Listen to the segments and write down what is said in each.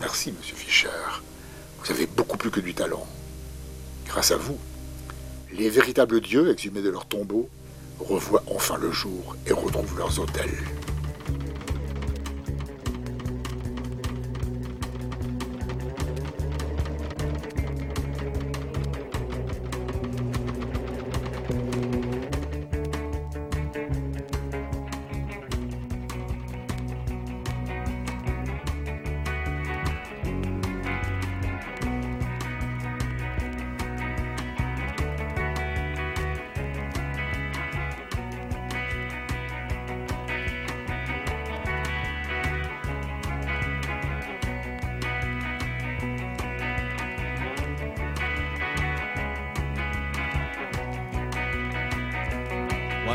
Merci, monsieur Fischer. Vous avez beaucoup plus que du talent. Grâce à vous, les véritables dieux exhumés de leurs tombeaux revoient enfin le jour et retrouvent leurs hôtels.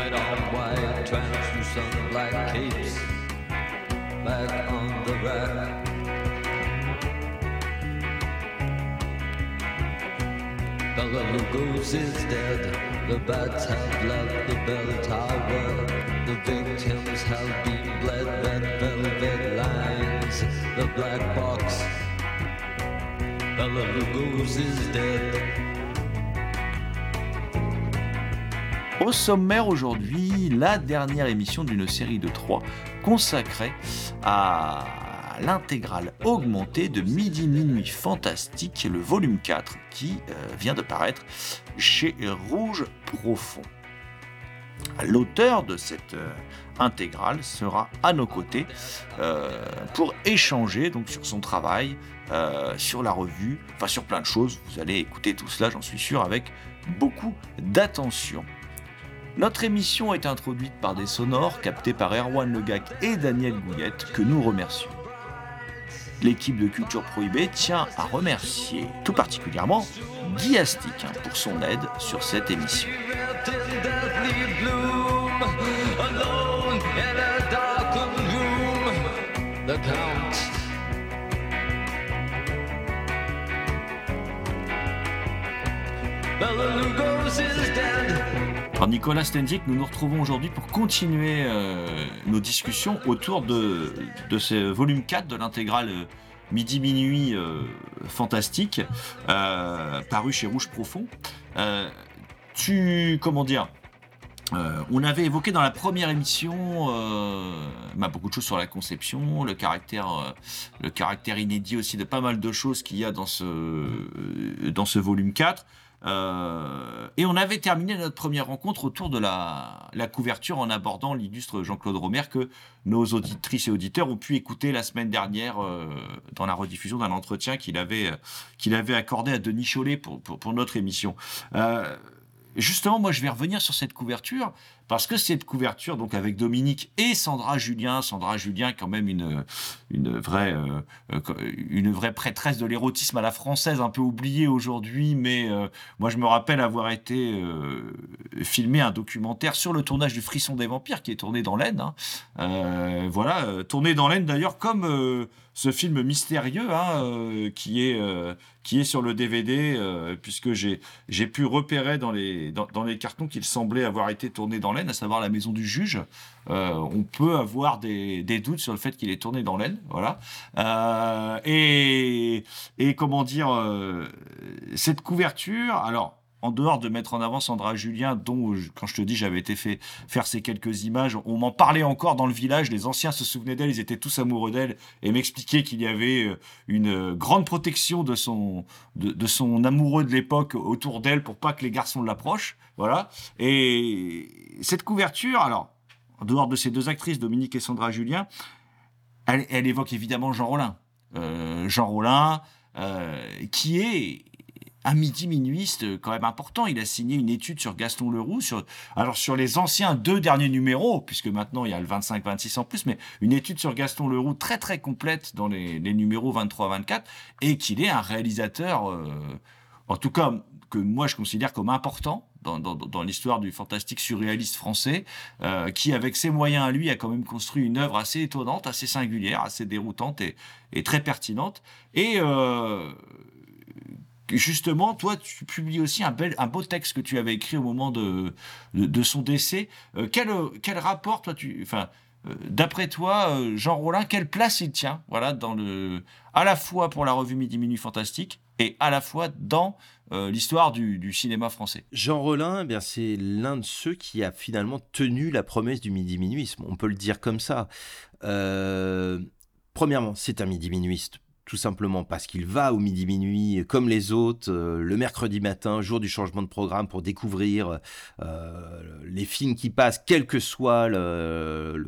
White on white, translucent black capes back on the rack. Bella Lugos is dead. The bats have left the bell tower. The victims have been bled. Red velvet lines. The black box. Bella Lugos is dead. Au sommaire aujourd'hui, la dernière émission d'une série de trois consacrée à l'intégrale augmentée de Midi Minuit Fantastique, le volume 4, qui euh, vient de paraître chez Rouge Profond. L'auteur de cette euh, intégrale sera à nos côtés euh, pour échanger donc sur son travail, sur la revue, enfin sur plein de choses. Vous allez écouter tout cela, j'en suis sûr, avec beaucoup d'attention. Notre émission est introduite par des sonores captés par Erwan Legac et Daniel Gouillette, que nous remercions. L'équipe de Culture Prohibée tient à remercier tout particulièrement Guy Astic hein, pour son aide sur cette émission. Nicolas Stenzik, nous nous retrouvons aujourd'hui pour continuer euh, nos discussions autour de, de ce volume 4 de l'intégrale euh, Midi Minuit euh, Fantastique, paru chez Rouge Profond. Tu, comment dire, on avait évoqué dans la première émission bah, beaucoup de choses sur la conception, le caractère, le caractère inédit aussi de pas mal de choses qu'il y a dans ce, dans ce volume 4. Euh, et on avait terminé notre première rencontre autour de la, la couverture en abordant l'illustre Jean-Claude Romer que nos auditrices et auditeurs ont pu écouter la semaine dernière euh, dans la rediffusion d'un entretien qu'il avait, euh, avait accordé à Denis Chollet pour, pour, notre émission. Justement, moi, je vais revenir sur cette couverture parce que cette couverture, donc avec Dominique et Sandra Julien, Sandra Julien, quand même une euh, euh, vraie prêtresse de l'érotisme à la française, un peu oubliée aujourd'hui, mais euh, moi, je me rappelle avoir été filmé un documentaire sur le tournage du Frisson des vampires qui est tourné dans l'Aisne. hein. Voilà, tourné dans l'Aisne d'ailleurs comme ce film mystérieux hein, euh, qui est euh, qui est sur le DVD euh, puisque j'ai j'ai pu repérer dans les dans, dans les cartons qu'il semblait avoir été tourné dans l'Aisne, à savoir la maison du juge. Euh, on peut avoir des, des doutes sur le fait qu'il est tourné dans l'Aisne, voilà. Euh, et et comment dire euh, cette couverture, alors. En dehors de mettre en avant Sandra Julien, dont, quand je te dis, j'avais été fait faire ces quelques images, on m'en parlait encore dans le village, les anciens se souvenaient d'elle, ils étaient tous amoureux d'elle, et m'expliquaient qu'il y avait euh, une euh, grande protection de son, de, son amoureux de l'époque autour d'elle pour pas que les garçons l'approchent. Voilà. Et cette couverture, alors, en dehors de ces deux actrices, Dominique et Sandra Julien, elle, évoque évidemment Jean Rollin. Jean Rollin, qui est un midi minuiste quand même important. Il a signé une étude sur Gaston Leroux, sur, alors sur les anciens deux derniers numéros, puisque maintenant il y a le 25-26 en plus, mais une étude sur Gaston Leroux très très complète dans les, numéros 23-24, et qu'il est un réalisateur, euh, en tout cas que moi je considère comme important dans, l'histoire du fantastique surréaliste français, euh, qui avec ses moyens à lui a quand même construit une œuvre assez étonnante, assez singulière, assez déroutante et, très pertinente. Et euh, justement, toi, tu publies aussi un, beau texte que tu avais écrit au moment de, son décès. Euh, quel, quel rapport, toi, tu, euh, d'après toi, euh, Jean Rollin, quelle place il tient, voilà, dans le, à la fois pour la revue Midi Minuit Fantastique et à la fois dans l'histoire du, du, cinéma français? Jean Rollin, eh bien c'est l'un de ceux qui a finalement tenu la promesse du Midi Minuisme. On peut le dire comme ça. premièrement, c'est un Midi Minuiste tout simplement parce qu'il va au midi minuit comme les autres euh, le mercredi matin, jour du changement de programme pour découvrir euh, les films qui passent, quel que soit le,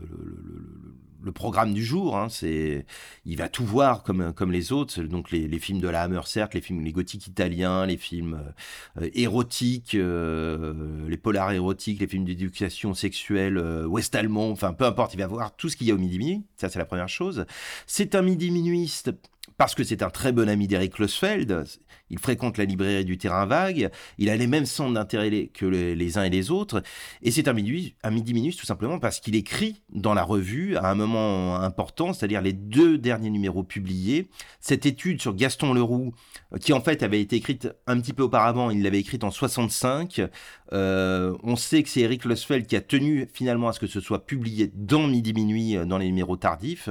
le programme du jour. Hein, il va tout voir comme, comme les autres. Donc les, les, films de la Hammer, certes, les films les gothiques italiens, les films euh, érotiques, les polars érotiques, les films d'éducation sexuelle ouest allemand. Enfin, peu importe, il va voir tout ce qu'il y a au midi minuit. Ça, c'est la première chose. C'est un midi minuiste parce que c'est un très bon ami d'Eric Losfeld. Il fréquente la librairie du terrain vague. Il a les mêmes centres d'intérêt que les, uns et les autres. Et c'est un midi, un midi minus tout simplement parce qu'il écrit dans la revue à un moment important, c'est-à-dire les deux derniers numéros publiés, cette étude sur Gaston Leroux, euh, qui en fait avait été écrite un petit peu auparavant, il l'avait écrite en 65. Euh, on sait que c'est Eric Losfeld qui a tenu finalement à ce que ce soit publié dans Midi Minuit, euh, dans les numéros tardifs.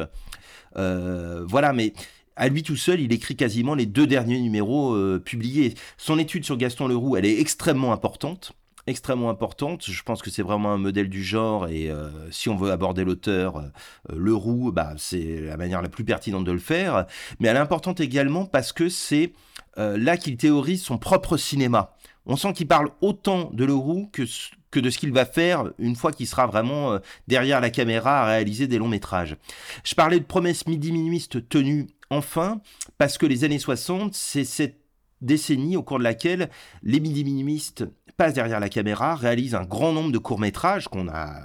voilà, mais à lui tout seul, il écrit quasiment les deux derniers numéros euh, publiés. Son étude sur Gaston Leroux, elle est extrêmement importante extrêmement importante. Je pense que c'est vraiment un modèle du genre et euh, si on veut aborder l'auteur, euh, Leroux, bah, c'est la manière la plus pertinente de le faire. Mais elle est importante également parce que c'est là qu'il théorise son propre cinéma. On sent qu'il parle autant de Leroux que, que de ce qu'il va faire une fois qu'il sera vraiment derrière la caméra à réaliser des longs métrages. Je parlais de promesses midi-minuistes tenues enfin, parce que les années 60, c'est cette décennie au cours de laquelle les midi-minimistes passent derrière la caméra, réalisent un grand nombre de courts-métrages qu'on a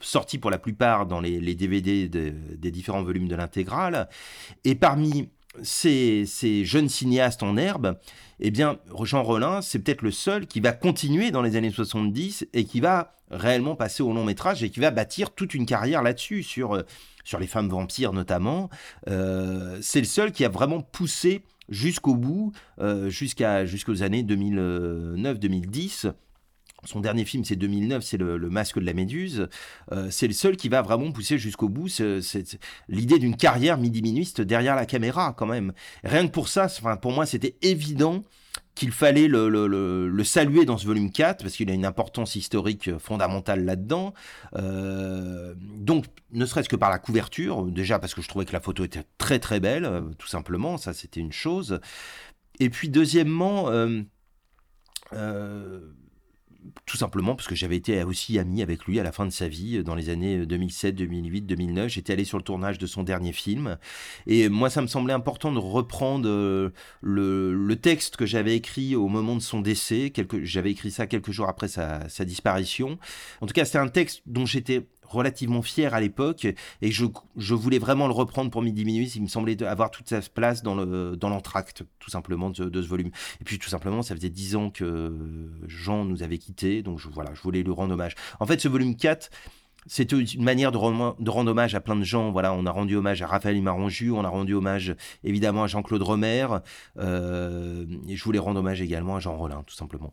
sortis pour la plupart dans les, DVD des différents volumes de l'intégrale. Et parmi ces, jeunes cinéastes en herbe, eh bien, Jean Rollin, c'est peut-être le seul qui va continuer dans les années 70 et qui va réellement passer au long métrage et qui va bâtir toute une carrière là-dessus, sur euh, sur les femmes vampires notamment. Euh, c'est le seul qui a vraiment poussé jusqu'au bout, euh, jusqu'à, jusqu'aux années 2009-2010. Son dernier film, c'est 2009, c'est le, Masque de la Méduse. Euh, c'est le seul qui va vraiment pousser jusqu'au bout l'idée d'une carrière midi-minuiste derrière la caméra, quand même. Rien que pour ça, enfin, pour moi, c'était évident qu'il fallait le, saluer dans ce volume 4, parce qu'il a une importance historique fondamentale là-dedans. Euh, donc, ne serait-ce que par la couverture, déjà parce que je trouvais que la photo était très très belle, euh, tout simplement, ça c'était une chose. Et puis, deuxièmement, tout simplement parce que j'avais été aussi ami avec lui à la fin de sa vie, euh, dans les années 2007, 2008, 2009. J'étais allé sur le tournage de son dernier film. Et moi, ça me semblait important de reprendre euh, le, texte que j'avais écrit au moment de son décès. J'avais écrit ça quelques jours après sa, disparition. En tout cas, c'est un texte dont j'étais relativement fier à l'époque et je, je, voulais vraiment le reprendre pour Midi Minuit. Il me semblait avoir toute sa place dans le dans l'entracte, tout simplement, de, ce volume. Et puis, tout simplement, ça faisait dix ans que Jean nous avait quittés, donc je, voilà, je voulais lui rendre hommage. En fait, ce volume 4, c'était une manière de, de, rendre hommage à plein de gens. Voilà, on a rendu hommage à Raphaël Imaronju, on a rendu hommage évidemment à Jean-Claude Romer, euh, et je voulais rendre hommage également à Jean Rollin, tout simplement.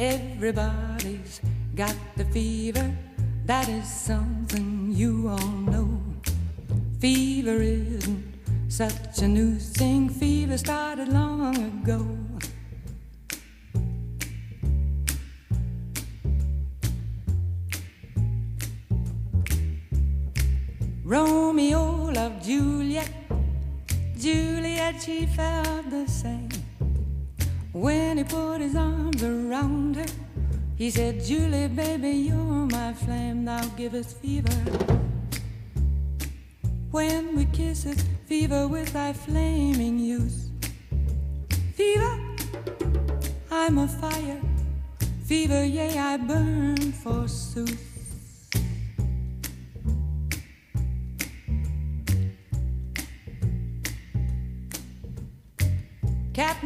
Everybody's got the fever, that is something you all know. Fever isn't such a new thing, fever started long ago. Romeo loved Juliet. Juliet, she felt the same. When he put his arms around her, he said, Julie, baby, you're my flame, thou givest fever. When we kiss it, fever with thy flaming youth. Fever, I'm a fire. Fever, yea, I burn forsooth.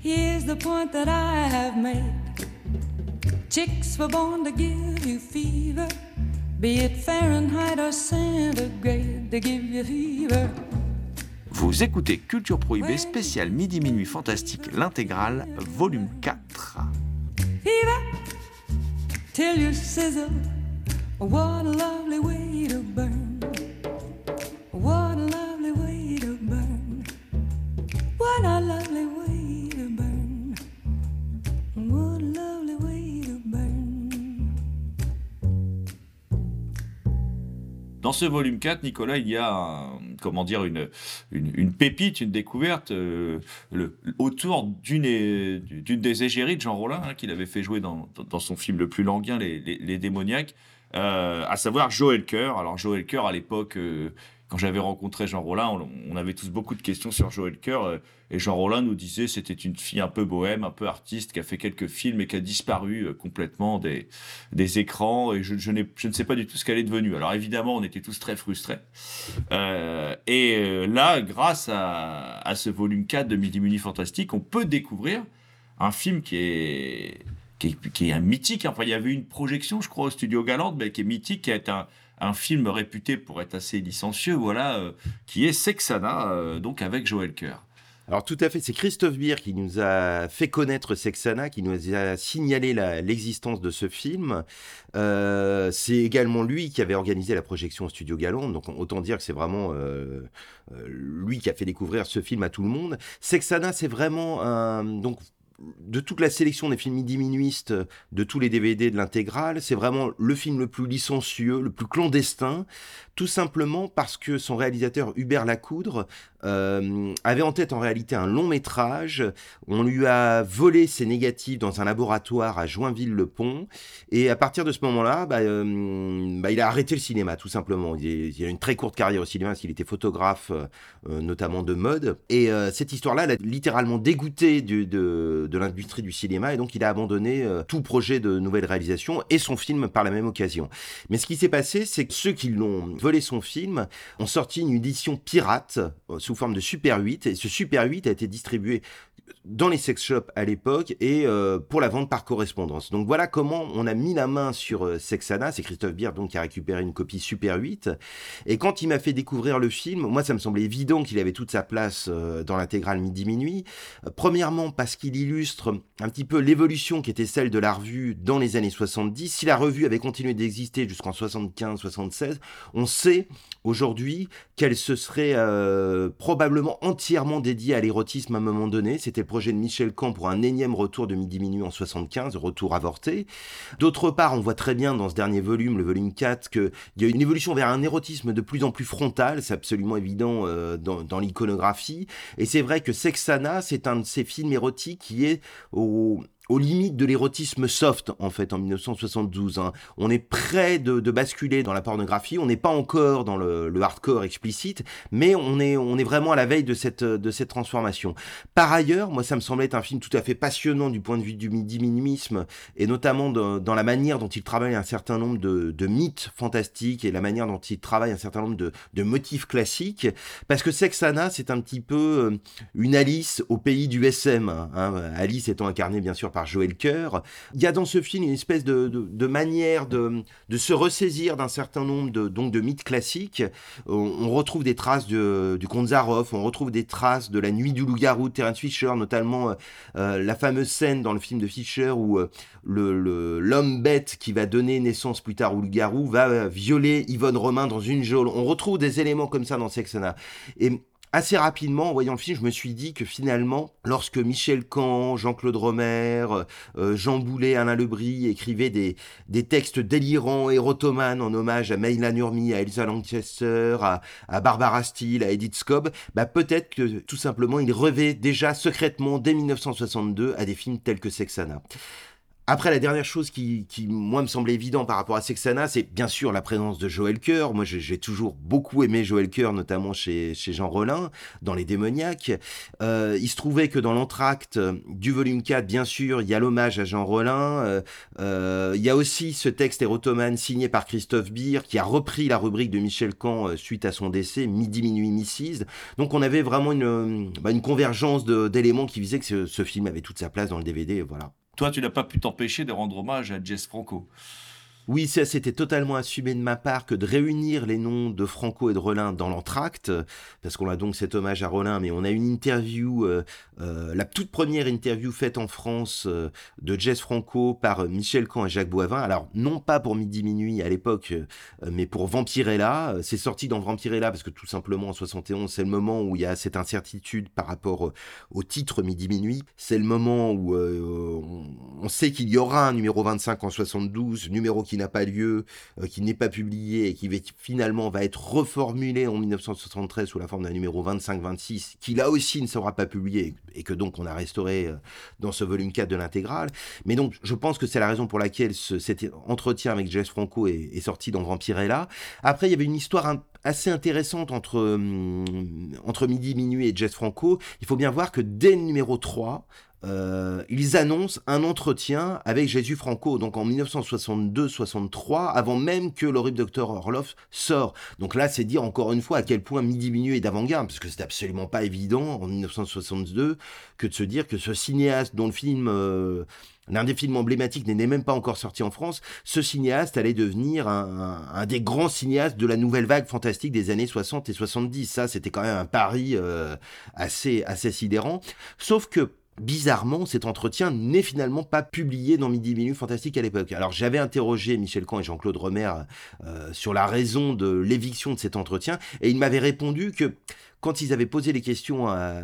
Here's the point that I have made. Chicks were born to give you fever, be it Fahrenheit or centigrade, to give you fever. Vous écoutez Culture Prohibée spécial Midi Minuit Fantastique, l'intégrale, volume 4. Fever till you sizzle. What a lovely way to burn. What a lovely way to burn. What a lovely Dans ce volume 4, Nicolas, il y a comment dire une, pépite, une découverte euh, autour d'une des égéries de Jean Rollin, hein, qu'il avait fait jouer dans, son film le plus languin, Les, les- Les démoniaques, euh, à savoir Joël Coeur. Alors Joël Coeur, à l'époque, euh, quand j'avais rencontré Jean Rollin, on, avait tous beaucoup de questions sur Joël Coeur, euh, et Jean Rollin nous disait c'était une fille un peu bohème, un peu artiste, qui a fait quelques films et qui a disparu euh, complètement des, des écrans et je, je, ne sais pas du tout ce qu'elle est devenue. Alors évidemment, on était tous très frustrés. Euh, et là, grâce à, à ce volume 4 de Midi Muni Fantastique, on peut découvrir un film qui est, qui est, un mythique. Enfin, il y avait une projection, je crois, au Studio Galante, mais qui est mythique, qui est un, un film réputé pour être assez licencieux, voilà, euh, qui est Sexana, euh, donc avec Joël Coeur. Alors tout à fait, c'est Christophe Beer qui nous a fait connaître Sexana, qui nous a signalé l'existence de ce film. Euh, c'est également lui qui avait organisé la projection au Studio Galon, donc autant dire que c'est vraiment lui qui a fait découvrir ce film à tout le monde. Sexana, c'est vraiment un... Donc, de toute la sélection des films midi-minuistes, de tous les DVD de l'intégrale, c'est vraiment le film le plus licencieux, le plus clandestin, tout simplement parce que son réalisateur Hubert Lacoudre euh, avait en tête en réalité un long métrage. On lui a volé ses négatifs dans un laboratoire à Joinville-le-Pont. Et à partir de ce moment-là, bah, euh, bah, il a arrêté le cinéma, tout simplement. Il, a une très courte carrière au cinéma parce qu'il était photographe, euh, notamment de mode. Et euh, cette histoire-là l'a littéralement dégoûté de, de l'industrie du cinéma. Et donc, il a abandonné euh, tout projet de nouvelle réalisation et son film par la même occasion. Mais ce qui s'est passé, c'est que ceux qui l'ont volé son film ont sorti une édition pirate euh, sous forme de Super 8. Et ce Super 8 a été distribué dans les sex shops à l'époque et euh, pour la vente par correspondance. Donc voilà comment on a mis la main sur euh, Sexana. C'est Christophe Bier donc qui a récupéré une copie Super 8. Et quand il m'a fait découvrir le film, moi ça me semblait évident qu'il avait toute sa place euh, dans l'intégrale midi minuit. Premièrement parce qu'il illustre un petit peu l'évolution qui était celle de la revue dans les années 70. Si la revue avait continué d'exister jusqu'en 75-76, on sait aujourd'hui qu'elle se serait probablement entièrement dédiée à l'érotisme à un moment donné. C'était projet de Michel Camp pour un énième retour de Midi Minuit en 75, retour avorté. D'autre part, on voit très bien dans ce dernier volume, le volume 4, qu'il y a une évolution vers un érotisme de plus en plus frontal, c'est absolument évident euh, dans, dans l'iconographie. Et c'est vrai que Sexana, c'est un de ces films érotiques qui est au aux limites de l'érotisme soft, en fait, en 1972. hein. On est près de, basculer dans la pornographie, on n'est pas encore dans le, hardcore explicite, mais on est, on est vraiment à la veille de cette, de cette transformation. Par ailleurs, moi, ça me semblait être un film tout à fait passionnant du point de vue du diminuisme, et notamment dans la manière dont il travaille un certain nombre de, de mythes fantastiques et la manière dont il travaille un certain nombre de, de motifs classiques, parce que Sexana, c'est un petit peu euh, une Alice au pays du SM. hein. Alice étant incarnée bien sûr par Joël Coeur. Il y a dans ce film une espèce de, manière de, se ressaisir d'un certain nombre de, de mythes classiques. On, retrouve des traces du conte Zaroff, on retrouve des traces de la nuit du loup-garou de Terence Fisher, notamment euh, euh, la fameuse scène dans le film de Fisher où euh, le- l'homme bête qui va donner naissance plus tard au loup-garou va violer Yvonne Romain dans une geôle. On retrouve des éléments comme ça dans Sexana. Et assez rapidement, en voyant le film, je me suis dit que finalement, lorsque Michel Camp, Jean-Claude Romer, euh, Jean Boulet, Alain Lebris écrivaient des, des textes délirants, érotomanes en hommage à Mayla Nurmi, à Elsa Lanchester, à, à Barbara Steele, à Edith Scobb, bah peut-être que tout simplement ils rêvaient déjà secrètement dès 1962 à des films tels que Sexana. Après, la dernière chose qui, qui, moi, me semblait évident par rapport à Sexana, c'est bien sûr la présence de Joël Coeur. Moi, j'ai toujours beaucoup aimé Joël Coeur, notamment chez, chez Jean Rollin, dans Les Démoniaques. Euh, il se trouvait que dans l'entracte du volume 4, bien sûr, il y a l'hommage à Jean Rollin. Euh, euh, il y a aussi ce texte érotomane signé par Christophe Beer, qui a repris la rubrique de Michel Camp euh, suite à son décès, Midi, Minuit, Mrs. Donc, on avait vraiment une, euh, bah, une convergence d'éléments qui faisaient que ce, ce film avait toute sa place dans le DVD. Voilà. Toi, tu n'as pas pu t'empêcher de rendre hommage à Jess Franco. Oui, ça c'était totalement assumé de ma part que de réunir les noms de Franco et de Rollin dans l'entracte, parce qu'on a donc cet hommage à Rollin, mais on a une interview, euh, euh, la toute première interview faite en France euh, de Jess Franco par Michel Camp et Jacques Boivin. Alors non pas pour Midi Minuit à l'époque, mais pour Vampirella. C'est sorti dans Vampirella parce que tout simplement en 71, c'est le moment où il y a cette incertitude par rapport au titre Midi Minuit. C'est le moment où on, on sait qu'il y aura un numéro 25 en 72, numéro qui n'a pas lieu, euh, qui n'est pas publié et qui finalement va être reformulé en 1973 sous la forme d'un numéro 25-26, qui là aussi ne sera pas publié et que donc on a restauré euh, dans ce volume 4 de l'intégrale. Mais donc je pense que c'est la raison pour laquelle ce, cet entretien avec Jess Franco est, sorti dans Vampirella. Après, il y avait une histoire assez intéressante entre, hum, entre Midi, Minuit et Jess Franco. Il faut bien voir que dès le numéro 3, euh, ils annoncent un entretien avec Jésus Franco, donc en 1962-63, avant même que l'horrible Docteur Orloff sort. Donc là, c'est dire encore une fois à quel point Midi Minuit est d'avant-garde, parce que c'est absolument pas évident en 1962 que de se dire que ce cinéaste dont le film... euh, L'un des films emblématiques n'est même pas encore sorti en France. Ce cinéaste allait devenir un, un- des grands cinéastes de la nouvelle vague fantastique des années 60 et 70. Ça, c'était quand même un pari euh, assez, assez sidérant. Sauf que Bizarrement, cet entretien n'est finalement pas publié dans Midi Minuit Fantastique à l'époque. Alors j'avais interrogé Michel Camp et Jean-Claude Romer euh, sur la raison de l'éviction de cet entretien, et ils m'avaient répondu que quand ils avaient posé les questions à,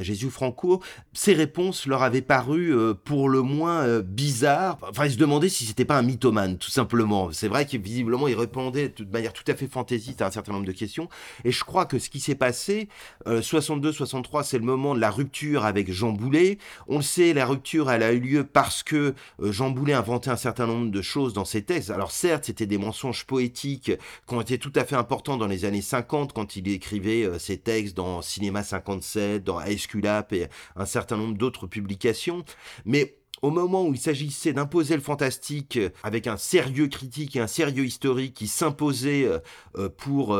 Jésus Franco, ces réponses leur avaient paru euh, pour le moins euh, bizarres. Enfin, ils se demandaient si c'était pas un mythomane, tout simplement. C'est vrai que visiblement, il répondait de manière tout à fait fantaisiste à un certain nombre de questions. Et je crois que ce qui s'est passé, euh, 62-63, c'est le moment de la rupture avec Jean Boulet. On le sait, la rupture, elle a eu lieu parce que euh, Jean Boulet inventait un certain nombre de choses dans ses textes. Alors certes, c'était des mensonges poétiques qui ont été tout à fait importants dans les années 50 quand il écrivait euh, textes dans Cinéma 57, dans Esculap et un certain nombre d'autres publications. Mais au moment où il s'agissait d'imposer le fantastique euh, avec un sérieux critique et un sérieux historique qui s'imposait euh, euh, pour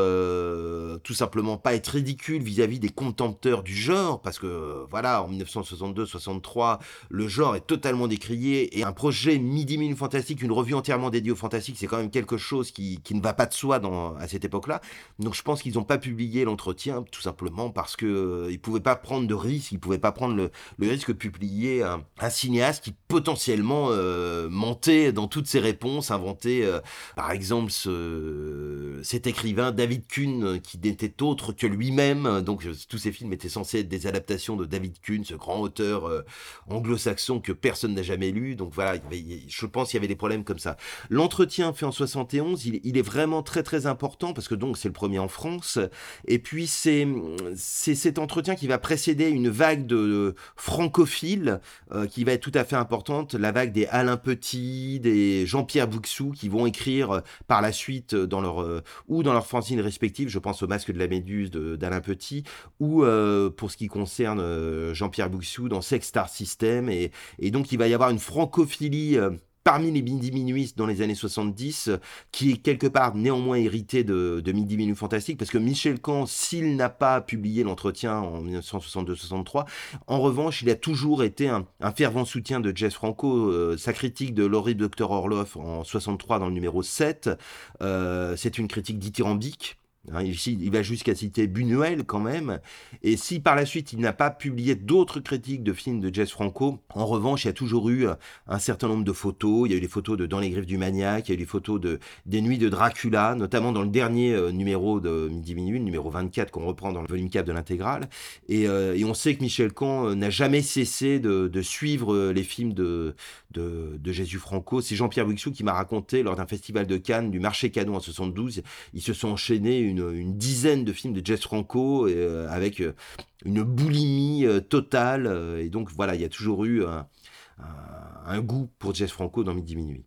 tout simplement pas être ridicule vis-à-vis des contempteurs du genre, parce que voilà, en 1962-63, le genre est totalement décrié et un projet midi minute fantastique, une revue entièrement dédiée au fantastique, c'est quand même quelque chose qui, ne va pas de soi dans, à cette époque-là. Donc je pense qu'ils n'ont pas publié l'entretien tout simplement parce que euh, ils pouvaient pas prendre de risque, ils pouvaient pas prendre le, le risque de publier un, un cinéaste qui potentiellement euh, mentait dans toutes ses réponses, inventait euh, par exemple ce, cet écrivain David Kuhn qui n'était autre que lui-même. Donc euh, tous ces films étaient censés être des adaptations de David Kuhn, ce grand auteur euh, anglo-saxon que personne n'a jamais lu. Donc voilà, je pense qu'il y avait des problèmes comme ça. L'entretien fait en 71, il, il, est vraiment très très important parce que donc c'est le premier en France. Et puis c'est cet entretien qui va précéder une vague de francophiles qui va être tout à fait importante, la vague des Alain Petit, des Jean-Pierre Bouxou qui vont écrire euh, par la suite dans leur euh, ou dans leurs fanzines respectives, je pense au Masque de la Méduse d'Alain Petit, ou euh, pour ce qui concerne euh, Jean-Pierre Bouxou dans Sex Star System, et, et, donc il va y avoir une francophilie euh, parmi les midi minuistes dans les années 70, qui est quelque part néanmoins hérité de, de midi fantastique, parce que Michel Camp, s'il n'a pas publié l'entretien en 1962-63, en revanche, il a toujours été un, fervent soutien de Jess Franco. Euh, sa critique de l'horrible Dr Orloff en 63 dans le numéro 7, euh, c'est une critique dithyrambique Hein, il va jusqu'à citer Buñuel quand même. Et si par la suite il n'a pas publié d'autres critiques de films de Jess Franco, en revanche, il y a toujours eu un certain nombre de photos. Il y a eu les photos de Dans les griffes du maniaque, il y a eu les photos de des nuits de Dracula, notamment dans le dernier euh, numéro de Midi Minuit, numéro 24 qu'on reprend dans le volume 4 de l'intégrale. Et, euh, et, on sait que Michel euh, n'a jamais cessé de, suivre euh, les films de, de, de Jésus Franco. C'est Jean-Pierre Wixou qui m'a raconté lors d'un festival de Cannes du marché canon en 72, ils se sont enchaînés une dizaine de films de Jess Franco euh, avec euh, une boulimie euh, totale. et donc voilà, il y a toujours eu un, goût pour Jess Franco dans Midi Minuit.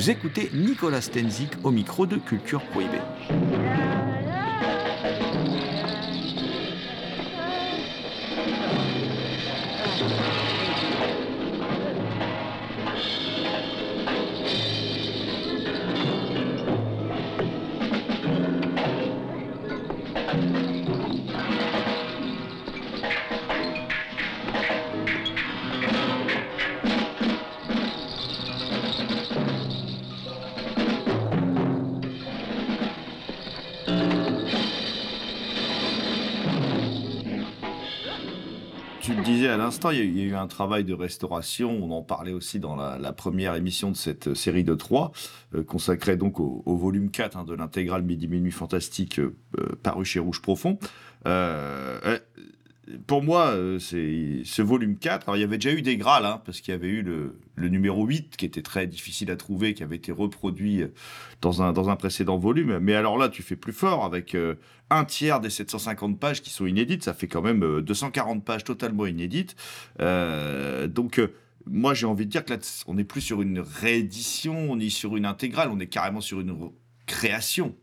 Vous écoutez Nicolas Stenzik au micro de Culture Prohibée. Il y, a eu un travail de restauration. On en parlait aussi dans la, première émission de cette série de trois, euh, consacrée donc au, volume 4 hein, de l'intégrale Midi Minuit Fantastique euh, paru chez Rouge Profond. Euh, pour moi, c'est ce volume 4. Alors, il y avait déjà eu des Graals, hein, parce qu'il y avait eu le, numéro 8, qui était très difficile à trouver, qui avait été reproduit dans un, dans un précédent volume. Mais alors là, tu fais plus fort avec euh, un tiers des 750 pages qui sont inédites. Ça fait quand même euh, 240 pages totalement inédites. Euh, donc, moi, j'ai envie de dire que là, on n'est plus sur une réédition, on est sur une intégrale, on est carrément sur une création.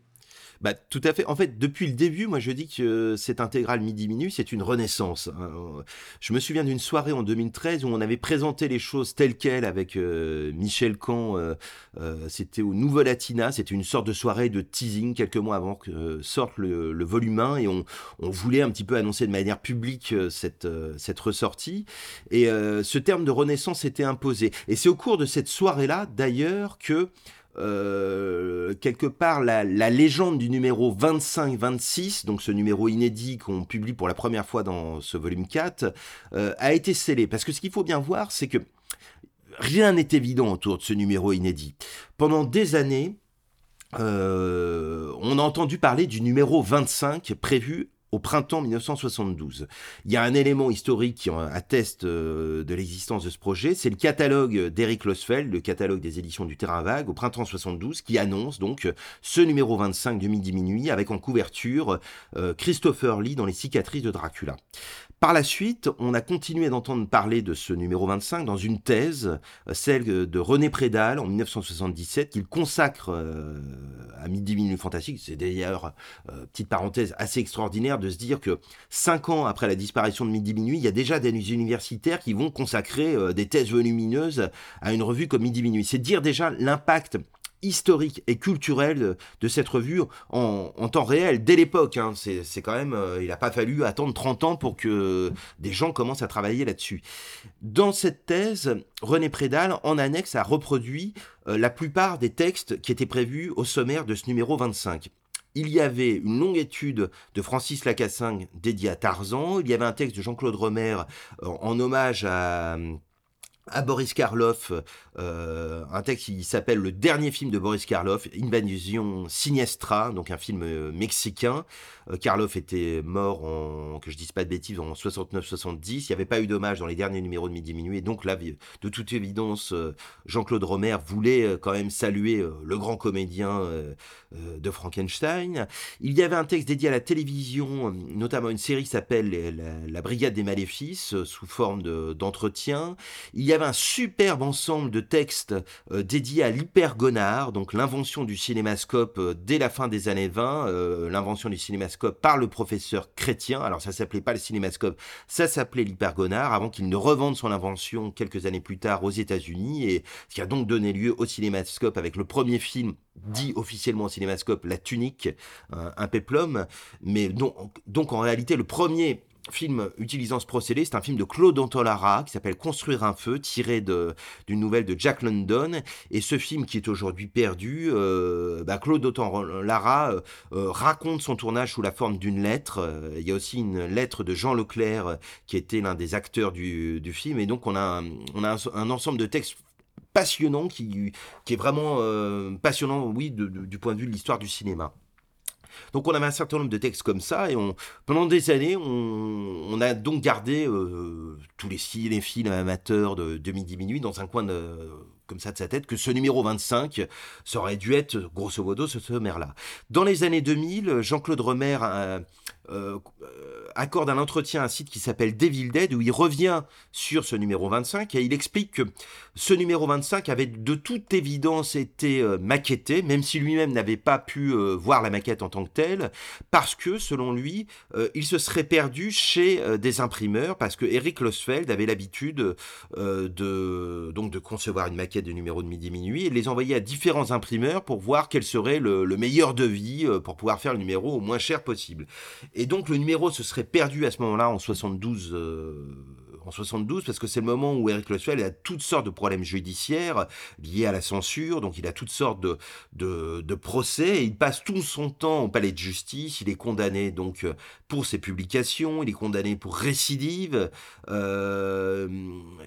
Bah, tout à fait. En fait, depuis le début, moi, je dis que cette intégrale midi-minuit, c'est une renaissance. hein. Je me souviens d'une soirée en 2013 où on avait présenté les choses telles quelles avec euh, Michel Camp. euh, euh, c'était au Nouveau Latina. C'était une sorte de soirée de teasing quelques mois avant que sorte le, volume 1 et on, voulait un petit peu annoncer de manière publique cette, cette ressortie. Et ce terme de renaissance était imposé. Et c'est au cours de cette soirée-là, d'ailleurs, que euh, quelque part la, légende du numéro 25-26, donc ce numéro inédit qu'on publie pour la première fois dans ce volume 4, euh, a été scellée. Parce que ce qu'il faut bien voir, c'est que rien n'est évident autour de ce numéro inédit. Pendant des années, euh, on a entendu parler du numéro 25 prévu au printemps 1972. Il y a un élément historique qui atteste euh, de l'existence de ce projet, c'est le catalogue d'Eric Losfeld, le catalogue des éditions du Terrain Vague, au printemps 72, qui annonce donc euh, ce numéro 25 de Midi Minuit avec en couverture euh, Christopher Lee dans les cicatrices de Dracula. Par la suite, on a continué d'entendre parler de ce numéro 25 dans une thèse, euh, celle de René Prédal en 1977, qu'il consacre euh, à Midi Minuit Fantastique. C'est d'ailleurs, euh, petite parenthèse, assez extraordinaire de se dire que cinq ans après la disparition de Midi Minuit, il y a déjà des universitaires qui vont consacrer des thèses volumineuses à une revue comme Midi Minuit. C'est dire déjà l'impact historique et culturel de, cette revue en, temps réel, dès l'époque. hein. C'est quand même, euh, il n'a pas fallu attendre 30 ans pour que des gens commencent à travailler là-dessus. Dans cette thèse, René Prédal, en annexe, a reproduit euh, la plupart des textes qui étaient prévus au sommaire de ce numéro 25. Il y avait une longue étude de Francis Lacassin dédiée à Tarzan. Il y avait un texte de Jean-Claude Romer euh, en hommage à, à Boris Karloff, euh, un texte qui s'appelle Le dernier film de Boris Karloff, Invasion Siniestra, donc un film euh, mexicain. Euh, Karloff était mort en, que je dise pas de bêtises, en 69-70. Il n'y avait pas eu d'hommage dans les derniers numéros de Midi Minuit. Donc là, de toute évidence, euh, Jean-Claude Romer voulait euh, quand même saluer le grand comédien de Frankenstein. Il y avait un texte dédié à la télévision, notamment une série qui s'appelle la, Brigade des Maléfices, sous forme de- d'entretien. Il y avait un superbe ensemble de textes dédiés à l'hypergonard, donc l'invention du cinémascope dès la fin des années 20, euh, l'invention du cinémascope par le professeur Chrétien. Alors ça s'appelait pas le cinémascope, ça s'appelait l'hypergonard, avant qu'il ne revende son invention quelques années plus tard aux États-Unis, et ce qui a donc donné lieu au cinémascope avec le premier film dit officiellement au cinémascope La Tunique, un, un péplum, mais donc, donc en réalité le premier film utilisant ce procédé, c'est un film de Claude Antolara qui s'appelle Construire un feu, tiré d'une nouvelle de Jack London. Et ce film qui est aujourd'hui perdu, euh, bah, Claude Antolara euh, euh, raconte son tournage sous la forme d'une lettre. Euh, il y a aussi une lettre de Jean Leclerc qui était l'un des acteurs du, film. Et donc on a, un, ensemble de textes passionnants qui, est vraiment passionnant, oui, du point de vue de l'histoire du cinéma. Donc on avait un certain nombre de textes comme ça et pendant des années on, a donc gardé euh, tous les cinéphiles amateurs de, de Midi Minuit dans un coin de, comme ça de sa tête que ce numéro 25 ça aurait dû être grosso modo ce sommaire-là. Dans les années 2000, Jean-Claude Romer euh, euh, accorde un entretien à un site qui s'appelle Devil Dead où il revient sur ce numéro 25 et il explique que ce numéro 25 avait de toute évidence été euh, maquetté, même si lui-même n'avait pas pu euh, voir la maquette en tant que telle, parce que, selon lui, il se serait perdu chez des imprimeurs, parce que Eric Losfeld avait l'habitude de, donc de concevoir une maquette de numéro de midi minuit et de les envoyer à différents imprimeurs pour voir quel serait le, le meilleur devis pour pouvoir faire le numéro au moins cher possible. Et donc le numéro se serait perdu à ce moment-là en 72. euh, en 72, parce que c'est le moment où Eric Losfeld a toutes sortes de problèmes judiciaires liés à la censure, donc il a toutes sortes de, de, procès, il passe tout son temps au palais de justice, il est condamné donc pour ses publications, il est condamné pour récidive, euh,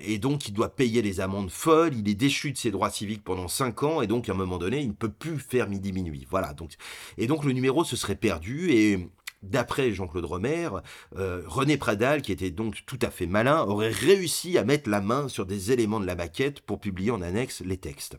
et donc il doit payer des amendes folles, il est déchu de ses droits civiques pendant 5 ans, et donc à un moment donné, il ne peut plus faire midi-minuit. Voilà, donc, et donc le numéro se serait perdu, et d'après Jean-Claude Romer, euh, René Pradal, qui était donc tout à fait malin, aurait réussi à mettre la main sur des éléments de la maquette pour publier en annexe les textes.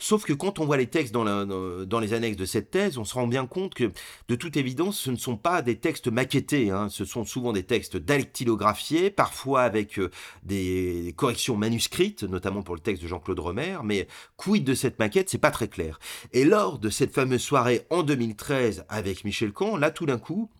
Sauf que quand on voit les textes dans, les annexes de cette thèse, on se rend bien compte que, de toute évidence, ce ne sont pas des textes maquettés. hein. Ce sont souvent des textes dactylographiés, parfois avec euh, des corrections manuscrites, notamment pour le texte de Jean-Claude Romer. Mais quid de cette maquette, c'est pas très clair. Et lors de cette fameuse soirée en 2013 avec Michel Camp, là, tout d'un coup,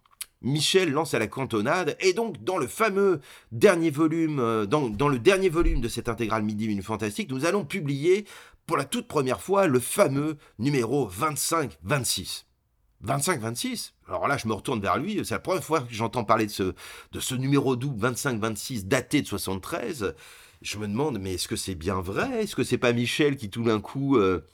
Michel lance à la cantonade, et donc dans le fameux dernier volume, euh, dans, le dernier volume de cette intégrale Midi Minute Fantastique, nous allons publier pour la toute première fois le fameux numéro 25-26. 25-26 Alors là, je me retourne vers lui, c'est la première fois que j'entends parler de ce, de ce numéro double 25-26 daté de 73. Je me demande, mais est-ce que c'est bien vrai? Est-ce que c'est pas Michel qui tout d'un coup... euh,